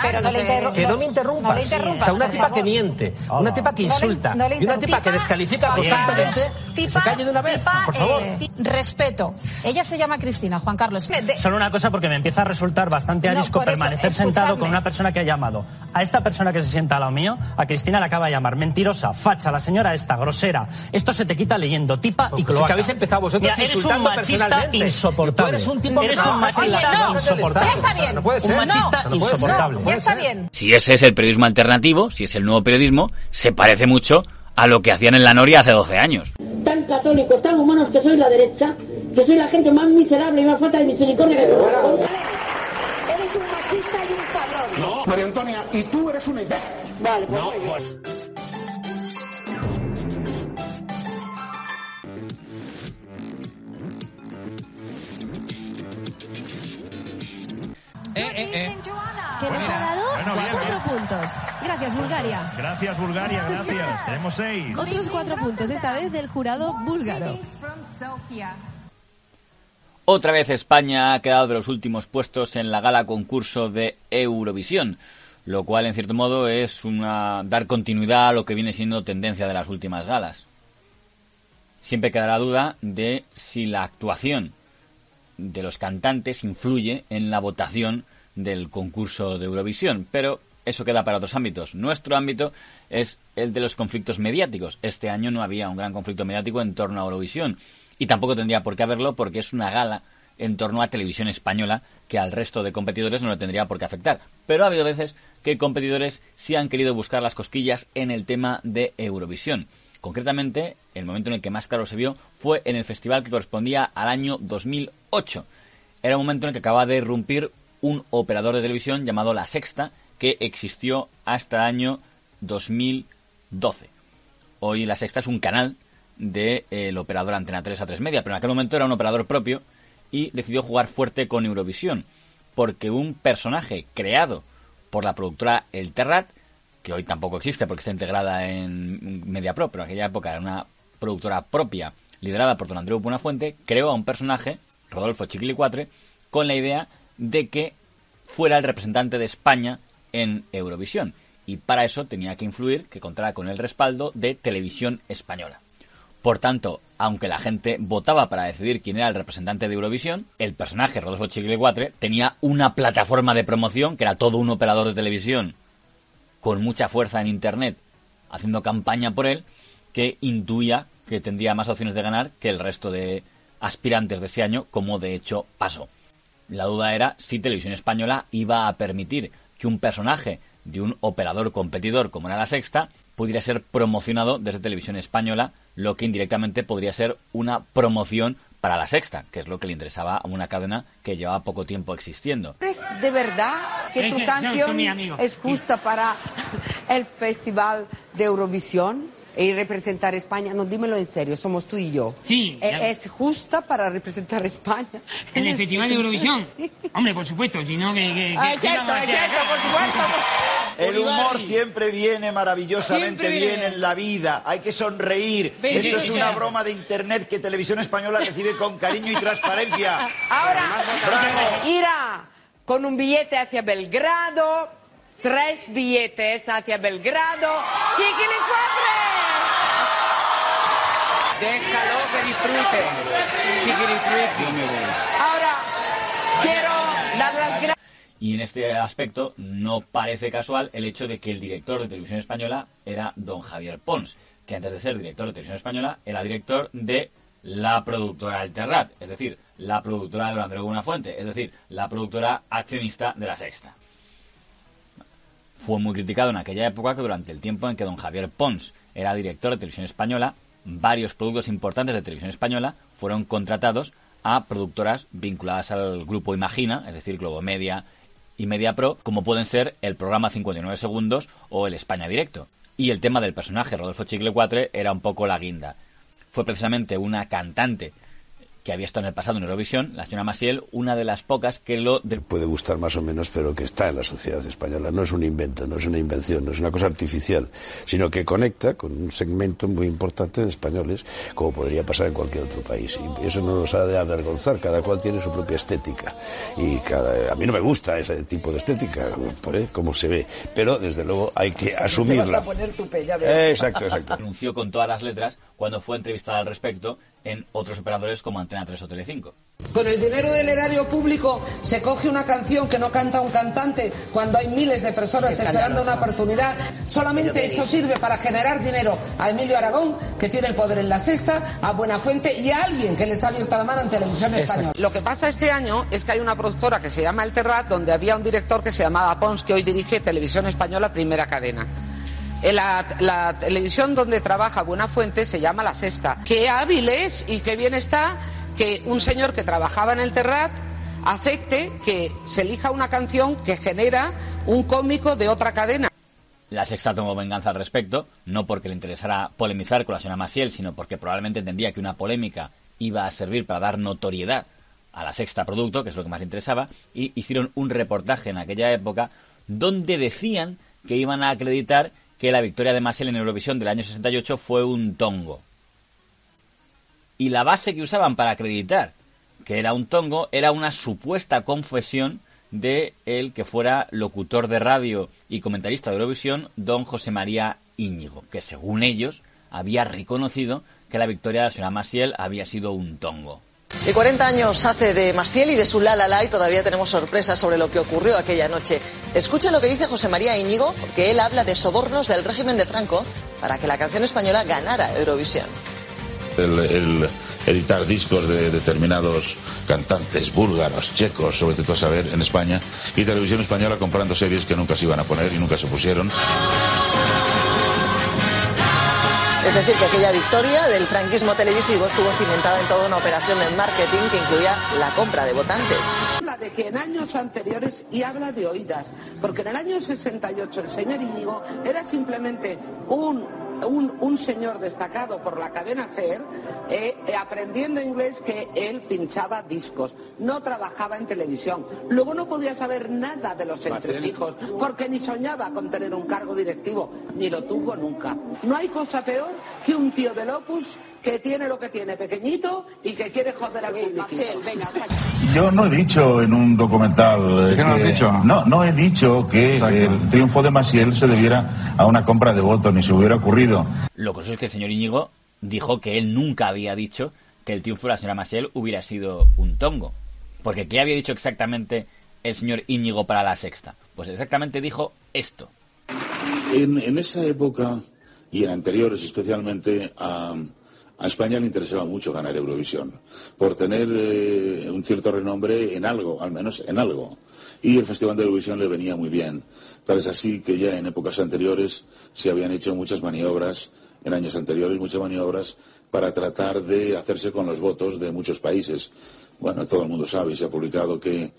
Que no me interrumpas. O sea, una tipa que miente, una tipa que insulta y una tipa que descalifica constantemente, se calle de una vez, por favor. eh, respeto. Ella se llama Cristina, Juan Carlos. Solo una cosa porque me empieza a resultar bastante arisco permanecer sentado con una persona que ha llamado. A esta persona que se sienta al lado mío, a Cristina la acaba de llamar mentirosa, facha, la señora esta, grosera. Esto se te quita leyendo, tipa y es cloaca. que habéis empezado vosotros Mira, eres un machista insoportable. Tú eres un tipo eres no, un machista Oye, no, insoportable. ya está bien. No puede ser. Un machista insoportable. No Ya puede está ser. bien. Si ese es el periodismo alternativo, si es el nuevo periodismo, se parece mucho a lo que hacían en la Noria hace 12 años. tan católicos, tan humanos que sois la derecha, que sois la gente más miserable y más falta de misericordia que conozco. Eres un machista y un cabrón. No, María Antonia, y tú eres una imbécil. Vale, pues No, muy bien. Eh, eh, eh. ¿Que Pues nos ha dado bueno, bien, cuatro bien. puntos. Gracias, Bulgaria. Gracias, Bulgaria, gracias. Tenemos seis. Otros cuatro puntos, esta vez del jurado búlgaro. Otra vez España ha quedado de los últimos puestos en la gala concurso de Eurovisión, lo cual en cierto modo es una dar continuidad a lo que viene siendo tendencia de las últimas galas. Siempre quedará duda de si la actuación de los cantantes influye en la votación del concurso de Eurovisión, pero eso queda para otros ámbitos. Nuestro ámbito es el de los conflictos mediáticos. Este año no había un gran conflicto mediático en torno a Eurovisión y tampoco tendría por qué haberlo porque es una gala en torno a televisión española que al resto de competidores no le tendría por qué afectar. Pero ha habido veces que competidores sí han querido buscar las cosquillas en el tema de Eurovisión. Concretamente, el momento en el que más claro se vio fue en el festival que correspondía al año 2008. Era un momento en el que acababa de irrumpir un operador de televisión llamado La Sexta, que existió hasta el año 2012. Hoy La Sexta es un canal del operador Antena 3 a 3 Media, pero en aquel momento era un operador propio y decidió jugar fuerte con Eurovisión, porque un personaje creado por la productora El Terrat, que hoy tampoco existe porque está integrada en MediaPro, pero en aquella época era una productora propia liderada por don Andreu Buenafuente, creó a un personaje, Rodolfo Chiquilicuatre, con la idea de que fuera el representante de España en Eurovisión. Y para eso tenía que influir que contara con el respaldo de Televisión Española. Por tanto, aunque la gente votaba para decidir quién era el representante de Eurovisión, el personaje Rodolfo Chiquilicuatre tenía una plataforma de promoción que era todo un operador de televisión con mucha fuerza en Internet haciendo campaña por él que intuía que tendría más opciones de ganar que el resto de aspirantes de ese año, como de hecho pasó. La duda era si Televisión Española iba a permitir que un personaje de un operador competidor como era la Sexta pudiera ser promocionado desde Televisión Española, lo que indirectamente podría ser una promoción para la Sexta, que es lo que le interesaba a una cadena que llevaba poco tiempo existiendo. ¿Crees de verdad que tu canción es justa para el Festival de Eurovisión? Y representar España, no, dímelo en serio, somos tú y yo. Sí. ¿E- ya- ¿Es justa para representar España? ¿En el Festival de Eurovisión? *laughs* Hombre, por supuesto, si no, que... Ah, que- ¿qué cierto, vamos a hacer cierto, acá? por supuesto. El humor siempre viene maravillosamente Siempre bien en la vida. Hay que sonreír. Ven, Esto es sí, una sí. broma de internet que Televisión Española recibe con cariño y transparencia. Ahora, Bravo. irá con un billete hacia Belgrado, tres billetes hacia Belgrado. ¡Chiquilicuatre! Déjalo que disfrute. Ahora, quiero dar las gracias. Y en este aspecto no parece casual el hecho de que el director de Televisión Española era don Javier Pons, que antes de ser director de Televisión Española era director de la productora Alterrat, es decir, la productora de Andreu Buenafuente, es decir, la productora accionista de La Sexta. Fue muy criticado en aquella época que durante el tiempo en que don Javier Pons era director de Televisión Española, varios productos importantes de Televisión Española fueron contratados a productoras vinculadas al grupo Imagina, es decir, Globo Media y Media Pro, como pueden ser el programa 59 segundos o el España Directo. Y el tema del personaje Rodolfo Chiclecuatre era un poco la guinda. Fue precisamente una cantante que había estado en el pasado en Eurovisión, la señora Maciel, una de las pocas que lo de- puede gustar más o menos, pero que está en la sociedad española. No es un invento, no es una invención, no es una cosa artificial, sino que conecta con un segmento muy importante de españoles, como podría pasar en cualquier otro país. Y eso no nos ha de avergonzar, cada cual tiene su propia estética. Y cada, a mí no me gusta ese tipo de estética, ¿eh? como se ve, pero desde luego hay que asumirla. Eh, Exacto, exacto. anunció con todas las letras cuando fue entrevistada al respecto en otros operadores como Antena 3 o Telecinco. Con el dinero del erario público se coge una canción que no canta un cantante cuando hay miles de personas esperando una oportunidad. Solamente esto sirve para generar dinero a Emilio Aragón, que tiene el poder en la sexta, a Buenafuente y a alguien que le está abierta la mano en televisión española. Lo que pasa este año es que hay una productora que se llama El Terrat, donde había un director que se llamaba Pons, que hoy dirige Televisión Española Primera Cadena. La, la televisión donde trabaja Buenafuente se llama La Sexta. Qué hábil es y qué bien está que un señor que trabajaba en el Terrat acepte que se elija una canción que genera un cómico de otra cadena. La Sexta tomó venganza al respecto, no porque le interesara polemizar con la señora Maciel, sino porque probablemente entendía que una polémica iba a servir para dar notoriedad a la Sexta Producto, que es lo que más le interesaba, y hicieron un reportaje en aquella época donde decían que iban a acreditar que la victoria de Maciel en Eurovisión del año 68 fue un tongo. Y la base que usaban para acreditar que era un tongo era una supuesta confesión de el que fuera locutor de radio y comentarista de Eurovisión, don José María Íñigo, que según ellos había reconocido que la victoria de la señora Maciel había sido un tongo. Y 40 años hace de Marciel y de su La La y todavía tenemos sorpresas sobre lo que ocurrió aquella noche. Escuchen lo que dice José María Íñigo, porque él habla de sobornos del régimen de Franco para que la canción española ganara Eurovisión. el editar discos de determinados cantantes búlgaros, checos, sobre todo a saber, en España, y Televisión Española comprando series que nunca se iban a poner y nunca se pusieron. Es decir, que aquella victoria del franquismo televisivo estuvo cimentada en toda una operación de marketing que incluía la compra de votantes. Habla de que en años anteriores, y habla de oídas, porque en el año 68 el señor Íñigo era simplemente un, un, un señor destacado por la cadena SER, eh, eh, aprendiendo inglés que él pinchaba discos, no trabajaba en televisión. Luego no podía saber nada de los entresijos, porque ni soñaba con tener un cargo directivo, ni lo tuvo nunca. No hay cosa peor que un tío del Opus que tiene lo que tiene pequeñito y que quiere joder al público. Yo no he dicho en un documental. ¿Qué no has que- dicho? No, no he dicho que el triunfo de Maciel se debiera a una compra de votos, ni se hubiera ocurrido. Lo curioso es que el señor Íñigo dijo que él nunca había dicho que el triunfo de la señora Maciel hubiera sido un tongo. Porque ¿qué había dicho exactamente el señor Íñigo para la sexta? Pues exactamente dijo esto. En, en esa época y en anteriores especialmente a, a España le interesaba mucho ganar Eurovisión por tener eh, un cierto renombre en algo, al menos en algo. Y el Festival de Eurovisión le venía muy bien. Tal es así que ya en épocas anteriores se habían hecho muchas maniobras, en años anteriores muchas maniobras para tratar de hacerse con los votos de muchos países. Bueno, todo el mundo sabe y se ha publicado que,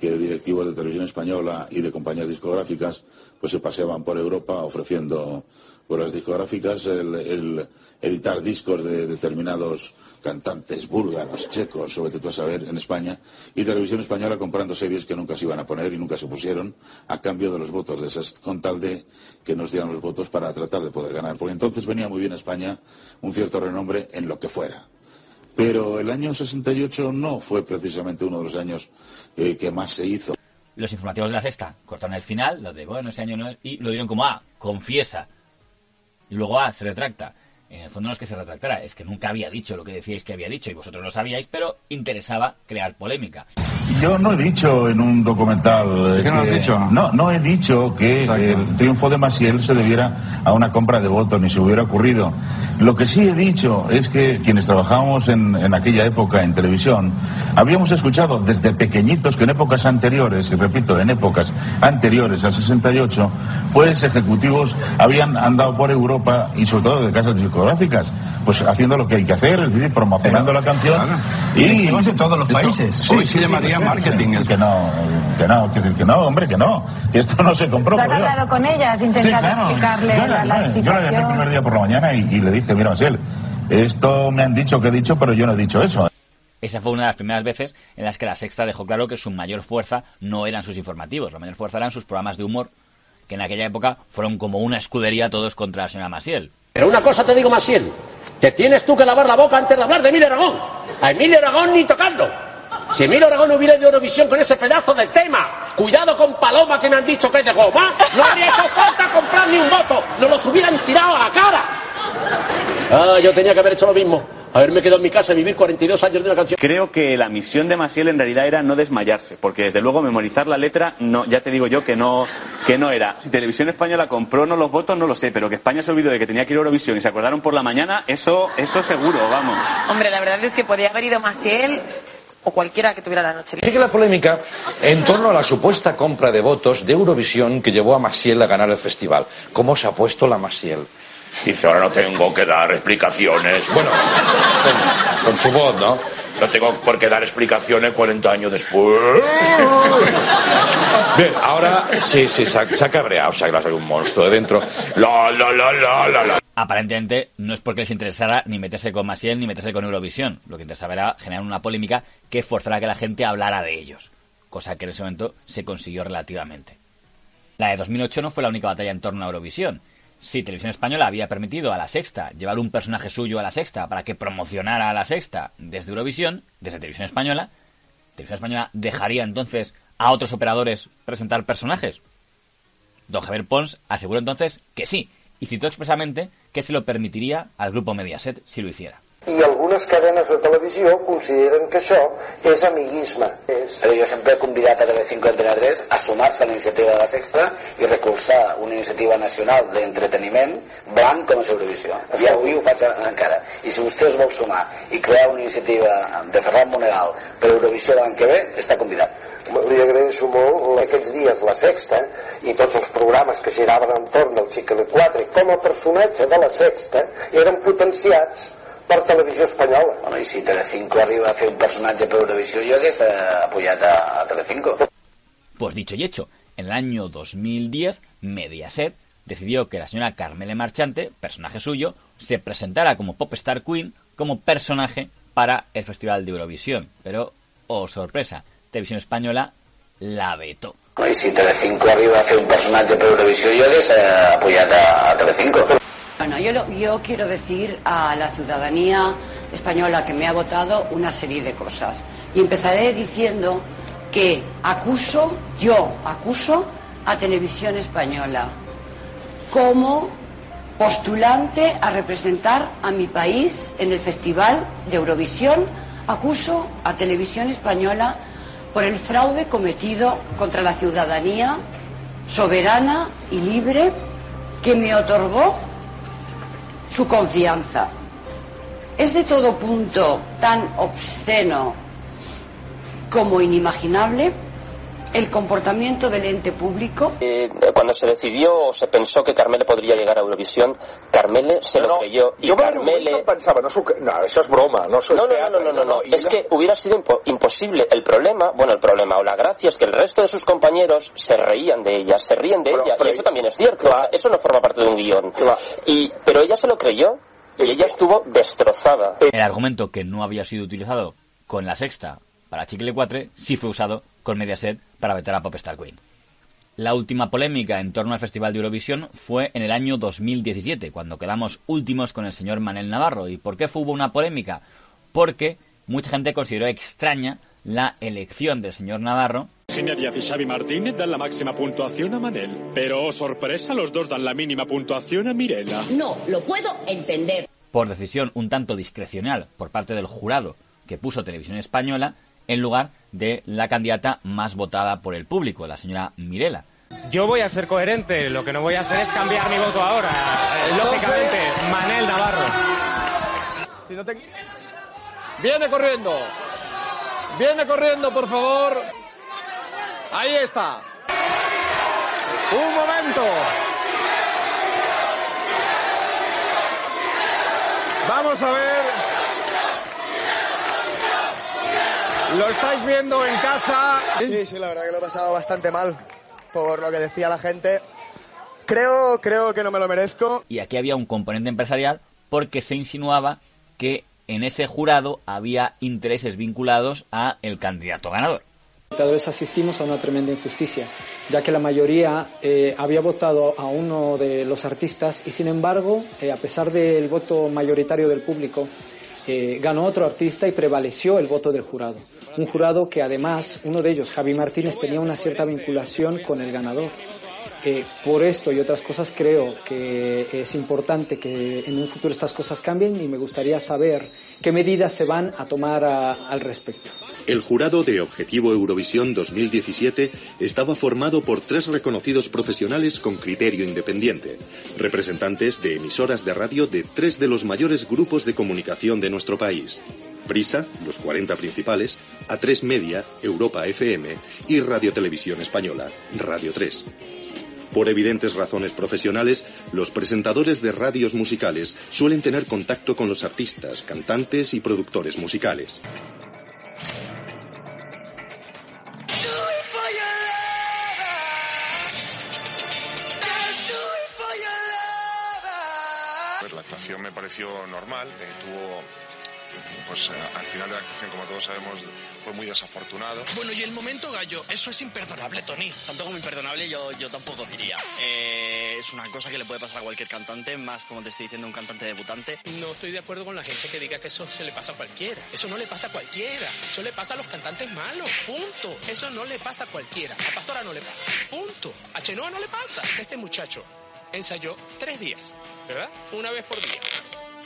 que directivos de televisión española y de compañías discográficas pues se paseaban por Europa ofreciendo por las discográficas el, editar discos de determinados cantantes búlgaros, checos, sobre todo a saber, en España, y Televisión Española comprando series que nunca se iban a poner y nunca se pusieron a cambio de los votos de esas, con tal de que nos dieran los votos para tratar de poder ganar. Porque entonces venía muy bien a España un cierto renombre en lo que fuera. Pero el año 68 no fue precisamente uno de los años eh, que más se hizo. Los informativos de la sexta cortaron el final, lo de, bueno, ese año no es, y lo dieron como, ah, confiesa. Y luego, ah, se retracta. En el fondo no es que se retractara, es que nunca había dicho lo que decíais que había dicho y vosotros lo sabíais, pero interesaba crear polémica. Yo no he dicho en un documental. ¿Qué no has que- dicho? No, no he dicho que el triunfo de Maciel se debiera a una compra de votos, ni se hubiera ocurrido. Lo que sí he dicho es que quienes trabajábamos en, en aquella época en televisión, habíamos escuchado desde pequeñitos que en épocas anteriores, y repito, en épocas anteriores al 68, pues ejecutivos habían andado por Europa y sobre todo de casas discográficas, pues haciendo lo que hay que hacer, es decir, promocionando la canción. Y Directivos de todos los Eso- países. Sí, Hoy sí, se sí, llamaría sí, marketing. Que, que no, que no, que, que no, hombre, que no. Esto no se compró. ¿Tú has hablado con ellas, Sí, intentado claro. explicarle Yo la, la- la yo la llamé el primer día por la mañana y, y le dije, mira, Marcel, esto me han dicho que he dicho, pero yo no he dicho eso. Esa fue una de las primeras veces en las que la sexta dejó claro que su mayor fuerza no eran sus informativos, la mayor fuerza eran sus programas de humor, que en aquella época fueron como una escudería todos contra la señora Masiel. Pero una cosa te digo, Masiel. Te tienes tú que lavar la boca antes de hablar de Emilio Aragón. A Emilio Aragón ni tocando. Si Emilio Aragón hubiera ido a Eurovisión con ese pedazo de tema, cuidado con Paloma que me han dicho que es de goma, no habría hecho falta comprar ni un voto. Nos los hubieran tirado a la cara. Ah, yo tenía que haber hecho lo mismo. Haberme quedado en mi casa y vivir 42 años de una canción. Creo que la misión de Maciel en realidad era no desmayarse, porque desde luego memorizar la letra, no, ya te digo yo que no, que no era. Si Televisión Española compró no los votos, no lo sé, pero que España se olvidó de que tenía que ir a Eurovisión y se acordaron por la mañana, eso, eso seguro, vamos. Hombre, la verdad es que podía haber ido Masiel o cualquiera que tuviera la noche libre. Sigue la polémica en torno a la supuesta compra de votos de Eurovisión que llevó a Maciel a ganar el festival. ¿Cómo se ha puesto la Maciel? Dice, ahora no tengo que dar explicaciones. Bueno, con, su voz, ¿no? No tengo por qué dar explicaciones 40 años después. Bien, ahora sí, sí, se ha, se ha cabreado, se ha un monstruo de dentro. La, la, la, la, la, la. Aparentemente no es porque les interesara ni meterse con Masiel ni meterse con Eurovisión. Lo que interesaba era generar una polémica que forzara a que la gente hablara de ellos. Cosa que en ese momento se consiguió relativamente. La de 2008 no fue la única batalla en torno a Eurovisión. Si Televisión Española había permitido a la Sexta llevar un personaje suyo a la Sexta para que promocionara a la Sexta desde Eurovisión, desde Televisión Española, Televisión Española dejaría entonces a otros operadores presentar personajes. Don Javier Pons aseguró entonces que sí, y citó expresamente que se lo permitiria al grupo Mediaset si lo hiciera. I algunes cadenes de televisió consideren que això és amiguisme. És... Pero yo siempre he convidat a Telecinco Antena 3 a sumarse a la iniciativa de la Sexta i recolzar una iniciativa nacional d'entreteniment blanc com és Eurovisió. I avui ho faig encara. I si vostè es vol sumar i crear una iniciativa de Ferran Monegal per Eurovisió l'any que ve, està convidat. Li agraeixo molt aquests dies la Sexta i tots els programes que giraven entorn del de Quatre com a personatge de la Sexta eren potenciats per televisió espanyola. Bueno, I si Telecinco arriba a fer un personatge per Eurovisió, jo hagués eh, apoyat a, a Telecinco. Pues dicho y hecho, en el año 2010, Mediaset decidió que la señora Carmele Marchante, personaje suyo, se presentara como Pop Star Queen como personaje para el Festival de Eurovisión. Pero, oh sorpresa, Televisión Española la vetó. Bueno, I si Telecinco arriba a fer un personatge per Eurovisió, jo hagués eh, apoyat a, a Telecinco. Bueno, yo, lo- yo quiero decir a la ciudadanía española que me ha votado una serie de cosas. Y empezaré diciendo que acuso, yo acuso a Televisión Española como postulante a representar a mi país en el Festival de Eurovisión. Acuso a Televisión Española por el fraude cometido contra la ciudadanía soberana y libre que me otorgó su confianza. Es de todo punto tan obsceno como inimaginable el comportamiento del ente público. Eh, cuando se decidió o se pensó que Carmele podria llegar a Eurovisión, Carmele se lo creyó y un Carmele... pensava, no, cre- no, això és broma, no, No, no, no, no, no, Es no- que hubiera sido impo- imposible. El problema, bueno, el problema o la gracia es que el resto de sus compañeros se reían de ella, se ríen de ella, y eso también es cierto. o sea, eso no forma parte de un guion. Y, pero ella se lo creyó y ella estuvo destrozada. El argumento que no había sido utilizado con la sexta para Chicle 4 sí fue usado con Mediaset para vetar a Popstar Queen. La última polémica en torno al Festival de Eurovisión fue en el año 2017, cuando quedamos últimos con el señor Manel Navarro. ¿Y por qué fue hubo una polémica? Porque mucha gente consideró extraña la elección del señor Navarro Genia Díaz y Xavi Martínez dan la máxima puntuación a Manel. Pero, oh, sorpresa, los dos dan la mínima puntuación a Mirela. No, lo puedo entender. por decisión un tanto discrecional por parte del jurado que puso Televisión Española en lugar de la candidata más votada por el público, la señora Mirela. Yo voy a ser coherente, lo que no voy a hacer es cambiar mi voto ahora. Eh, Lógicamente, Manel Navarro. Viene corriendo. Viene corriendo, por favor. Ahí está. Un momento. Vamos a ver. Lo estáis viendo en casa. Sí, sí, la verdad que lo he pasado bastante mal por lo que decía la gente. Creo, creo que no me lo merezco. Y aquí había un componente empresarial porque se insinuaba que en ese jurado había intereses vinculados a el candidato ganador. espectadores asistimos a una tremenda injusticia, ya que la mayoría eh, había votado a uno de los artistas y sin embargo, eh, a pesar del voto mayoritario del público, eh, ganó otro artista y prevaleció el voto del jurado. Un jurado que además, uno de ellos, Javi Martínez, tenía una cierta vinculación con el ganador. Por esto y otras cosas creo que es importante que en un futuro estas cosas cambien y me gustaría saber qué medidas se van a tomar al respecto. El jurado de Objetivo Eurovisión 2017 estaba formado por tres reconocidos profesionales con criterio independiente, representantes de emisoras de radio de tres de los mayores grupos de comunicación de nuestro país. Prisa, los 40 principales, A3 Media, Europa FM y Radio Televisión Española, Radio 3. Por evidentes razones profesionales, los presentadores de radios musicales suelen tener contacto con los artistas, cantantes y productores musicales. Pues la actuación me pareció normal, eh, tuvo pues eh, al final de la actuación, como todos sabemos, fue muy desafortunado. Bueno, y el momento gallo, eso es imperdonable, Tony. Tanto como imperdonable yo, yo tampoco diría. Eh, es una cosa que le puede pasar a cualquier cantante, más como te estoy diciendo un cantante debutante. No estoy de acuerdo con la gente que diga que eso se le pasa a cualquiera. Eso no le pasa a cualquiera. Eso le pasa a los cantantes malos. Punto. Eso no le pasa a cualquiera. A Pastora no le pasa. Punto. A Chenoa no le pasa. Este muchacho ensayó tres días, ¿verdad? Una vez por día.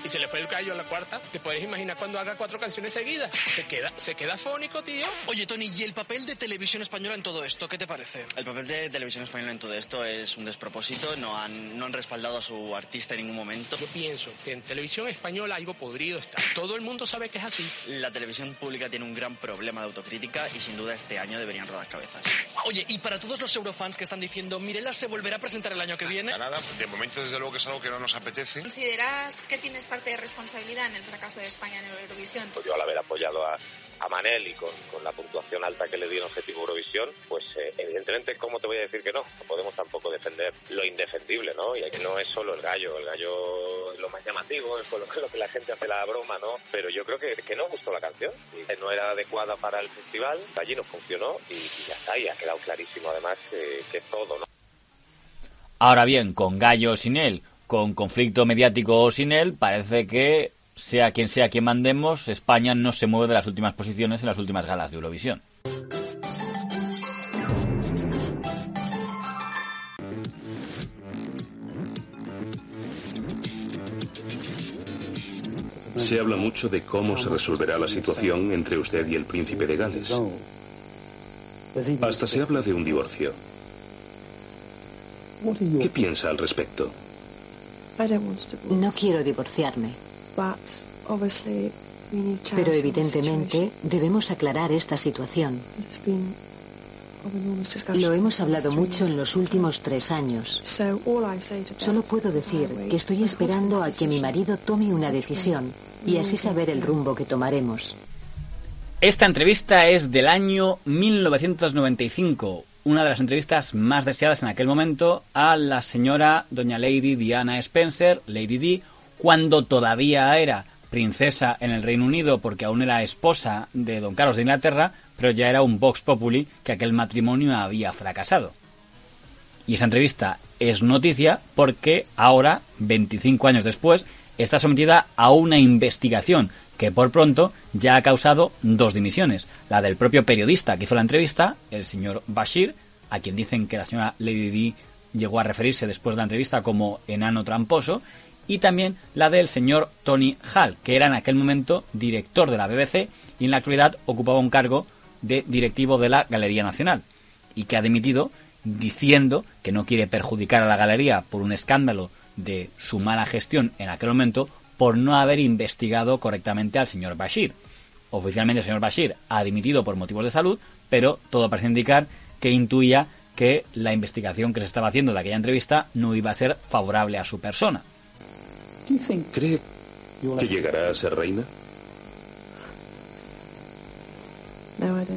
Y se le fue el gallo a la cuarta. ¿Te puedes imaginar cuando haga cuatro canciones seguidas? Se queda, se queda fónico, tío. Oye, Tony, ¿y el papel de televisión española en todo esto? ¿Qué te parece? El papel de televisión española en todo esto es un despropósito, no han, no han respaldado a su artista en ningún momento. Yo pienso que en televisión española algo podrido está. Todo el mundo sabe que es así. La televisión pública tiene un gran problema de autocrítica y sin duda este año deberían rodar cabezas. Oye, y para todos los eurofans que están diciendo, Mirela se volverá a presentar el año que viene. Nada, de momento desde luego que es algo que no nos apetece. ¿Consideras que tienes parte de responsabilidad en el fracaso de España en Eurovisión? Pues yo al haber apoyado a, a Manel y con, con la puntuación alta que le di en Objetivo Eurovisión, pues eh, evidentemente, ¿cómo te voy a decir que no? No podemos tampoco defender lo indefendible, ¿no? Y no es solo el gallo, el gallo es lo más llamativo, es con lo, que- lo que la gente hace la broma, ¿no? Pero yo creo que, que no gustó la canción, que no era adecuada para el festival, allí no funcionó y, y ya está, y ha quedado clarísimo además que, que es todo, ¿no? Ahora bien, con Gallo o sin él, con conflicto mediático o sin él, parece que sea quien sea quien mandemos, España no se mueve de las últimas posiciones en las últimas galas de Eurovisión. Se habla mucho de cómo se resolverá la situación entre usted y el príncipe de Gales. Hasta se habla de un divorcio. ¿Qué piensa al respecto? No quiero divorciarme, pero evidentemente debemos aclarar esta situación. Lo hemos hablado mucho en los últimos tres años. Solo puedo decir que estoy esperando a que mi marido tome una decisión y así saber el rumbo que tomaremos. Esta entrevista es del año 1995, una de las entrevistas más deseadas en aquel momento a la señora doña Lady Diana Spencer, Lady Di, cuando todavía era princesa en el Reino Unido porque aún era esposa de don Carlos de Inglaterra, pero ya era un Vox Populi que aquel matrimonio había fracasado. Y esa entrevista es noticia porque ahora, 25 años después, está sometida a una investigación que por pronto ya ha causado dos dimisiones. La del propio periodista que hizo la entrevista, el señor Bashir, a quien dicen que la señora Lady Di llegó a referirse después de la entrevista como enano tramposo, y también la del señor Tony Hall, que era en aquel momento director de la BBC y en la actualidad ocupaba un cargo de directivo de la Galería Nacional, y que ha dimitido diciendo que no quiere perjudicar a la galería por un escándalo de su mala gestión en aquel momento por no haber investigado correctamente al señor Bashir. Oficialmente el señor Bashir ha dimitido por motivos de salud, pero todo parece indicar que intuía que la investigación que se estaba haciendo de aquella entrevista no iba a ser favorable a su persona. ¿Cree que llegará a ser reina?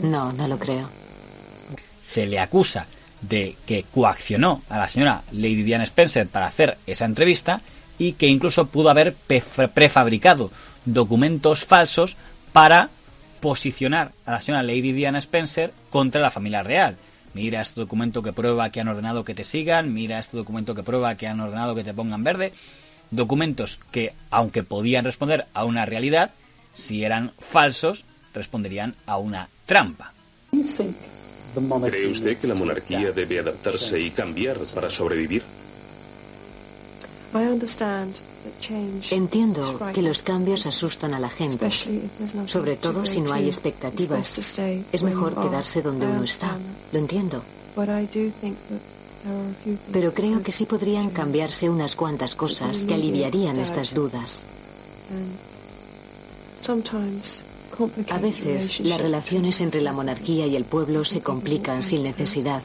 No, no lo creo. Se le acusa de que coaccionó a la señora Lady Diana Spencer para hacer esa entrevista y que incluso pudo haber prefabricado documentos falsos para posicionar a la señora Lady Diana Spencer contra la familia real. Mira este documento que prueba que han ordenado que te sigan, mira este documento que prueba que han ordenado que te pongan verde. Documentos que, aunque podían responder a una realidad, si eran falsos, responderían a una trampa. ¿Cree usted que la monarquía debe adaptarse y cambiar para sobrevivir? Entiendo que los cambios asustan a la gente, sobre todo si no hay expectativas. Es mejor quedarse donde uno está. Lo entiendo. Pero creo que sí podrían cambiarse unas cuantas cosas que aliviarían estas dudas. A veces las relaciones entre la monarquía y el pueblo se complican sin necesidad.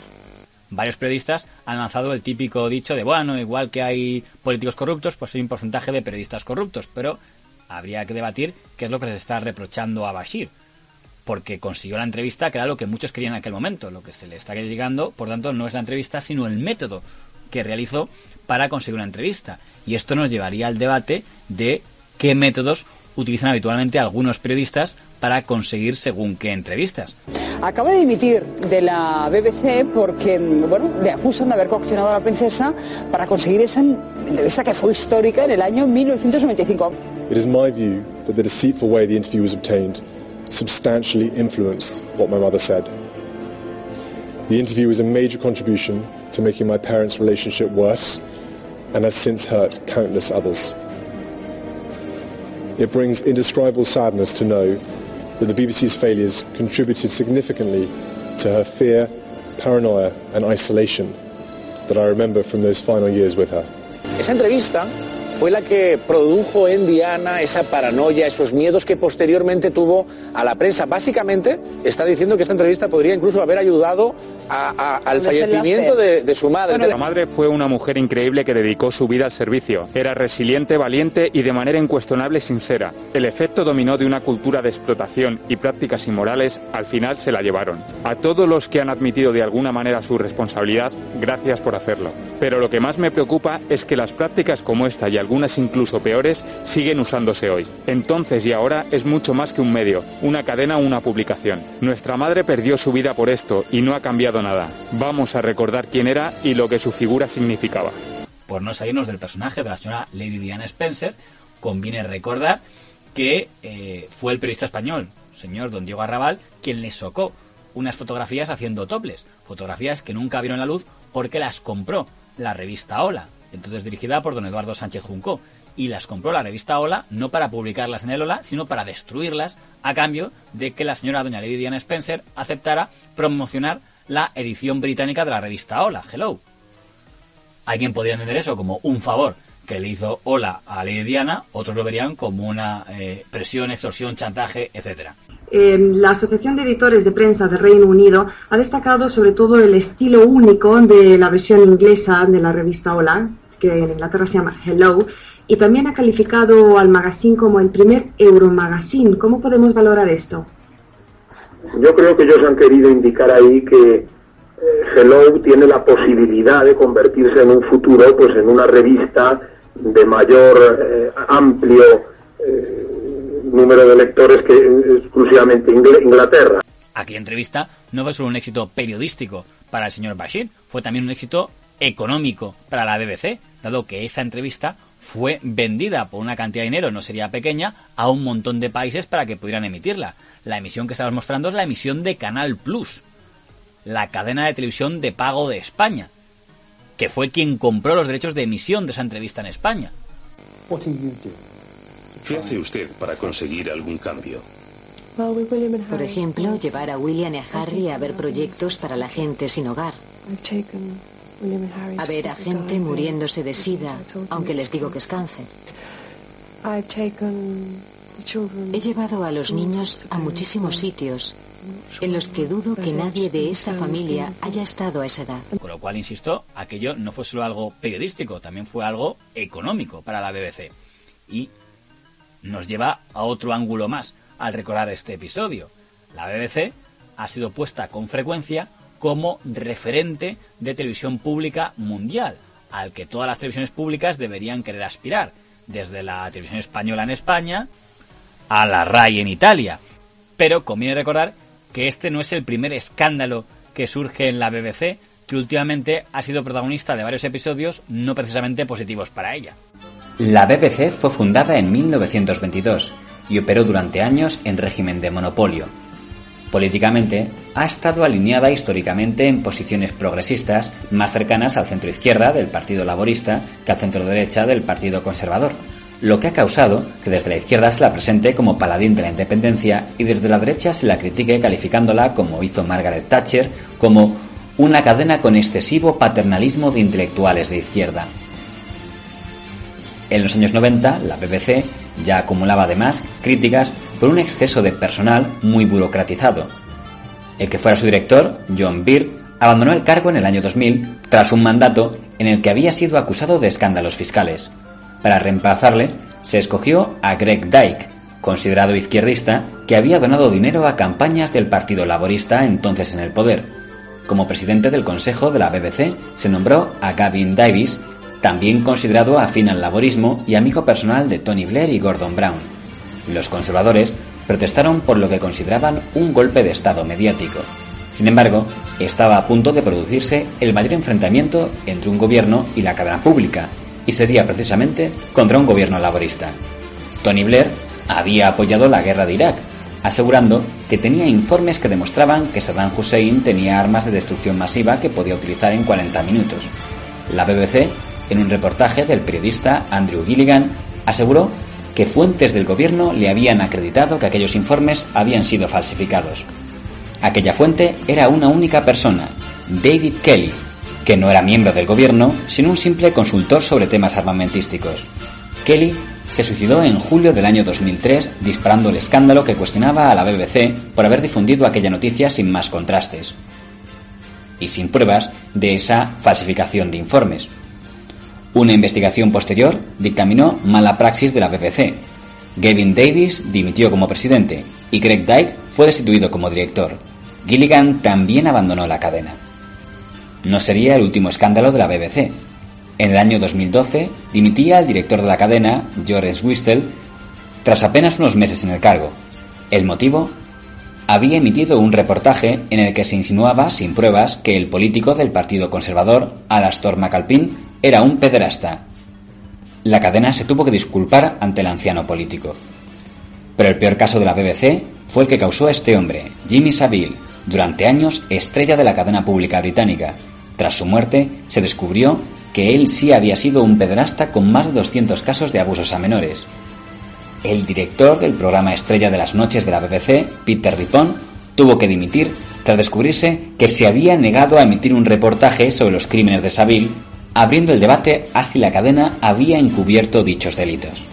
Varios periodistas han lanzado el típico dicho de, bueno, igual que hay políticos corruptos, pues hay un porcentaje de periodistas corruptos, pero habría que debatir qué es lo que les está reprochando a Bashir, porque consiguió la entrevista, que era lo que muchos querían en aquel momento. Lo que se le está criticando, por tanto, no es la entrevista, sino el método que realizó para conseguir una entrevista. Y esto nos llevaría al debate de qué métodos utilizan habitualmente algunos periodistas para conseguir según qué entrevistas. Acaba de dimitir de la BBC porque, mm, bueno, le acusan de haber coaccionado a la princesa para conseguir esa entrevista que fue histórica en el año 1995. It is my view that the deceitful way the interview was obtained substantially influenced what my mother said. The interview was a major contribution to making my parents' relationship worse and has since hurt countless others. It brings indescribable sadness to know that the BBC's failures contributed significantly to her fear, paranoia and isolation that I remember from those final years with her. Esa entrevista fue la que produjo en Diana esa paranoia, esos miedos que posteriormente tuvo a la prensa. Básicamente está diciendo que esta entrevista podría incluso haber ayudado al fallecimiento de, su madre. La madre fue una mujer increíble que dedicó su vida al servicio. Era resiliente, valiente y de manera incuestionable sincera. El efecto dominó de una cultura de explotación y prácticas inmorales al final se la llevaron. A todos los que han admitido de alguna manera su responsabilidad, gracias por hacerlo. Pero lo que más me preocupa es que las prácticas como esta y algunas incluso peores siguen usándose hoy. Entonces y ahora es mucho más que un medio, una cadena o una publicación. Nuestra madre perdió su vida por esto y no ha cambiado nada. Vamos a recordar quién era y lo que su figura significaba. Por no salirnos del personaje de la señora Lady Diana Spencer, conviene recordar que eh, fue el periodista español, señor don Diego Arrabal, quien le socó unas fotografías haciendo toples, fotografías que nunca vieron la luz porque las compró la revista Hola, entonces dirigida por don Eduardo Sánchez Junco, y las compró la revista Hola no para publicarlas en el Hola, sino para destruirlas a cambio de que la señora doña Lady Diana Spencer aceptara promocionar la edición británica de la revista Hola, Hello. Alguien podría entender eso como un favor que le hizo Hola a Lady Diana, otros lo verían como una eh, presión, extorsión, chantaje, etcétera. la Asociación de Editores de Prensa del Reino Unido ha destacado sobre todo el estilo único de la versión inglesa de la revista Hola, que en Inglaterra se llama Hello, y también ha calificado al magazine como el primer Euromagazine. ¿Cómo podemos valorar esto? Yo creo que ellos han querido indicar ahí que eh, Hello tiene la posibilidad de convertirse en un futuro pues en una revista de mayor eh, amplio eh, número de lectores que exclusivamente Inglaterra. Aquella entrevista no fue solo un éxito periodístico para el señor Bashir, fue también un éxito económico para la BBC, dado que esa entrevista fue vendida por una cantidad de dinero, no sería pequeña, a un montón de países para que pudieran emitirla. La emisión que estamos mostrando es la emisión de Canal Plus, la cadena de televisión de pago de España, que fue quien compró los derechos de emisión de esa entrevista en España. ¿Qué hace usted para conseguir algún cambio? Por ejemplo, llevar a William y a Harry a ver proyectos para la gente sin hogar. A ver a gente muriéndose de sida, aunque les digo que es cáncer. He llevado a los niños a muchísimos sitios en los que dudo que nadie de esta familia haya estado a esa edad. Con lo cual, insisto, aquello no fue solo algo periodístico, también fue algo económico para la BBC. Y nos lleva a otro ángulo más al recordar este episodio. La BBC ha sido puesta con frecuencia como referente de televisión pública mundial, al que todas las televisiones públicas deberían querer aspirar, desde la televisión española en España a la RAI en Italia. Pero conviene recordar que este no es el primer escándalo que surge en la BBC, que últimamente ha sido protagonista de varios episodios no precisamente positivos para ella. La BBC fue fundada en 1922 y operó durante años en régimen de monopolio, Políticamente, ha estado alineada históricamente en posiciones progresistas más cercanas al centro izquierda del Partido Laborista que al centro derecha del Partido Conservador, lo que ha causado que desde la izquierda se la presente como paladín de la independencia y desde la derecha se la critique calificándola, como hizo Margaret Thatcher, como una cadena con excesivo paternalismo de intelectuales de izquierda. En los años 90, la BBC ya acumulaba además críticas por un exceso de personal muy burocratizado. El que fuera su director, John Beard, abandonó el cargo en el año 2000 tras un mandato en el que había sido acusado de escándalos fiscales. Para reemplazarle, se escogió a Greg Dyke, considerado izquierdista, que había donado dinero a campañas del Partido Laborista entonces en el poder. Como presidente del Consejo de la BBC, se nombró a Gavin Davis, también considerado afín al laborismo y amigo personal de Tony Blair y Gordon Brown. Los conservadores protestaron por lo que consideraban un golpe de Estado mediático. Sin embargo, estaba a punto de producirse el mayor enfrentamiento entre un gobierno y la cadena pública, y sería precisamente contra un gobierno laborista. Tony Blair había apoyado la guerra de Irak, asegurando que tenía informes que demostraban que Saddam Hussein tenía armas de destrucción masiva que podía utilizar en 40 minutos. La BBC en un reportaje del periodista Andrew Gilligan, aseguró que fuentes del gobierno le habían acreditado que aquellos informes habían sido falsificados. Aquella fuente era una única persona, David Kelly, que no era miembro del gobierno, sino un simple consultor sobre temas armamentísticos. Kelly se suicidó en julio del año 2003 disparando el escándalo que cuestionaba a la BBC por haber difundido aquella noticia sin más contrastes y sin pruebas de esa falsificación de informes. Una investigación posterior dictaminó mala praxis de la BBC. Gavin Davis dimitió como presidente y Greg Dyke fue destituido como director. Gilligan también abandonó la cadena. No sería el último escándalo de la BBC. En el año 2012 dimitía el director de la cadena, George Wistel, tras apenas unos meses en el cargo. El motivo había emitido un reportaje en el que se insinuaba, sin pruebas, que el político del Partido Conservador, Alastor McAlpin, era un pederasta. La cadena se tuvo que disculpar ante el anciano político. Pero el peor caso de la BBC fue el que causó a este hombre, Jimmy Savile, durante años estrella de la cadena pública británica. Tras su muerte, se descubrió que él sí había sido un pederasta con más de 200 casos de abusos a menores. El director del programa estrella de las noches de la BBC, Peter Ripon, tuvo que dimitir tras descubrirse que se había negado a emitir un reportaje sobre los crímenes de Savile abriendo el debate a si la cadena había encubierto dichos delitos.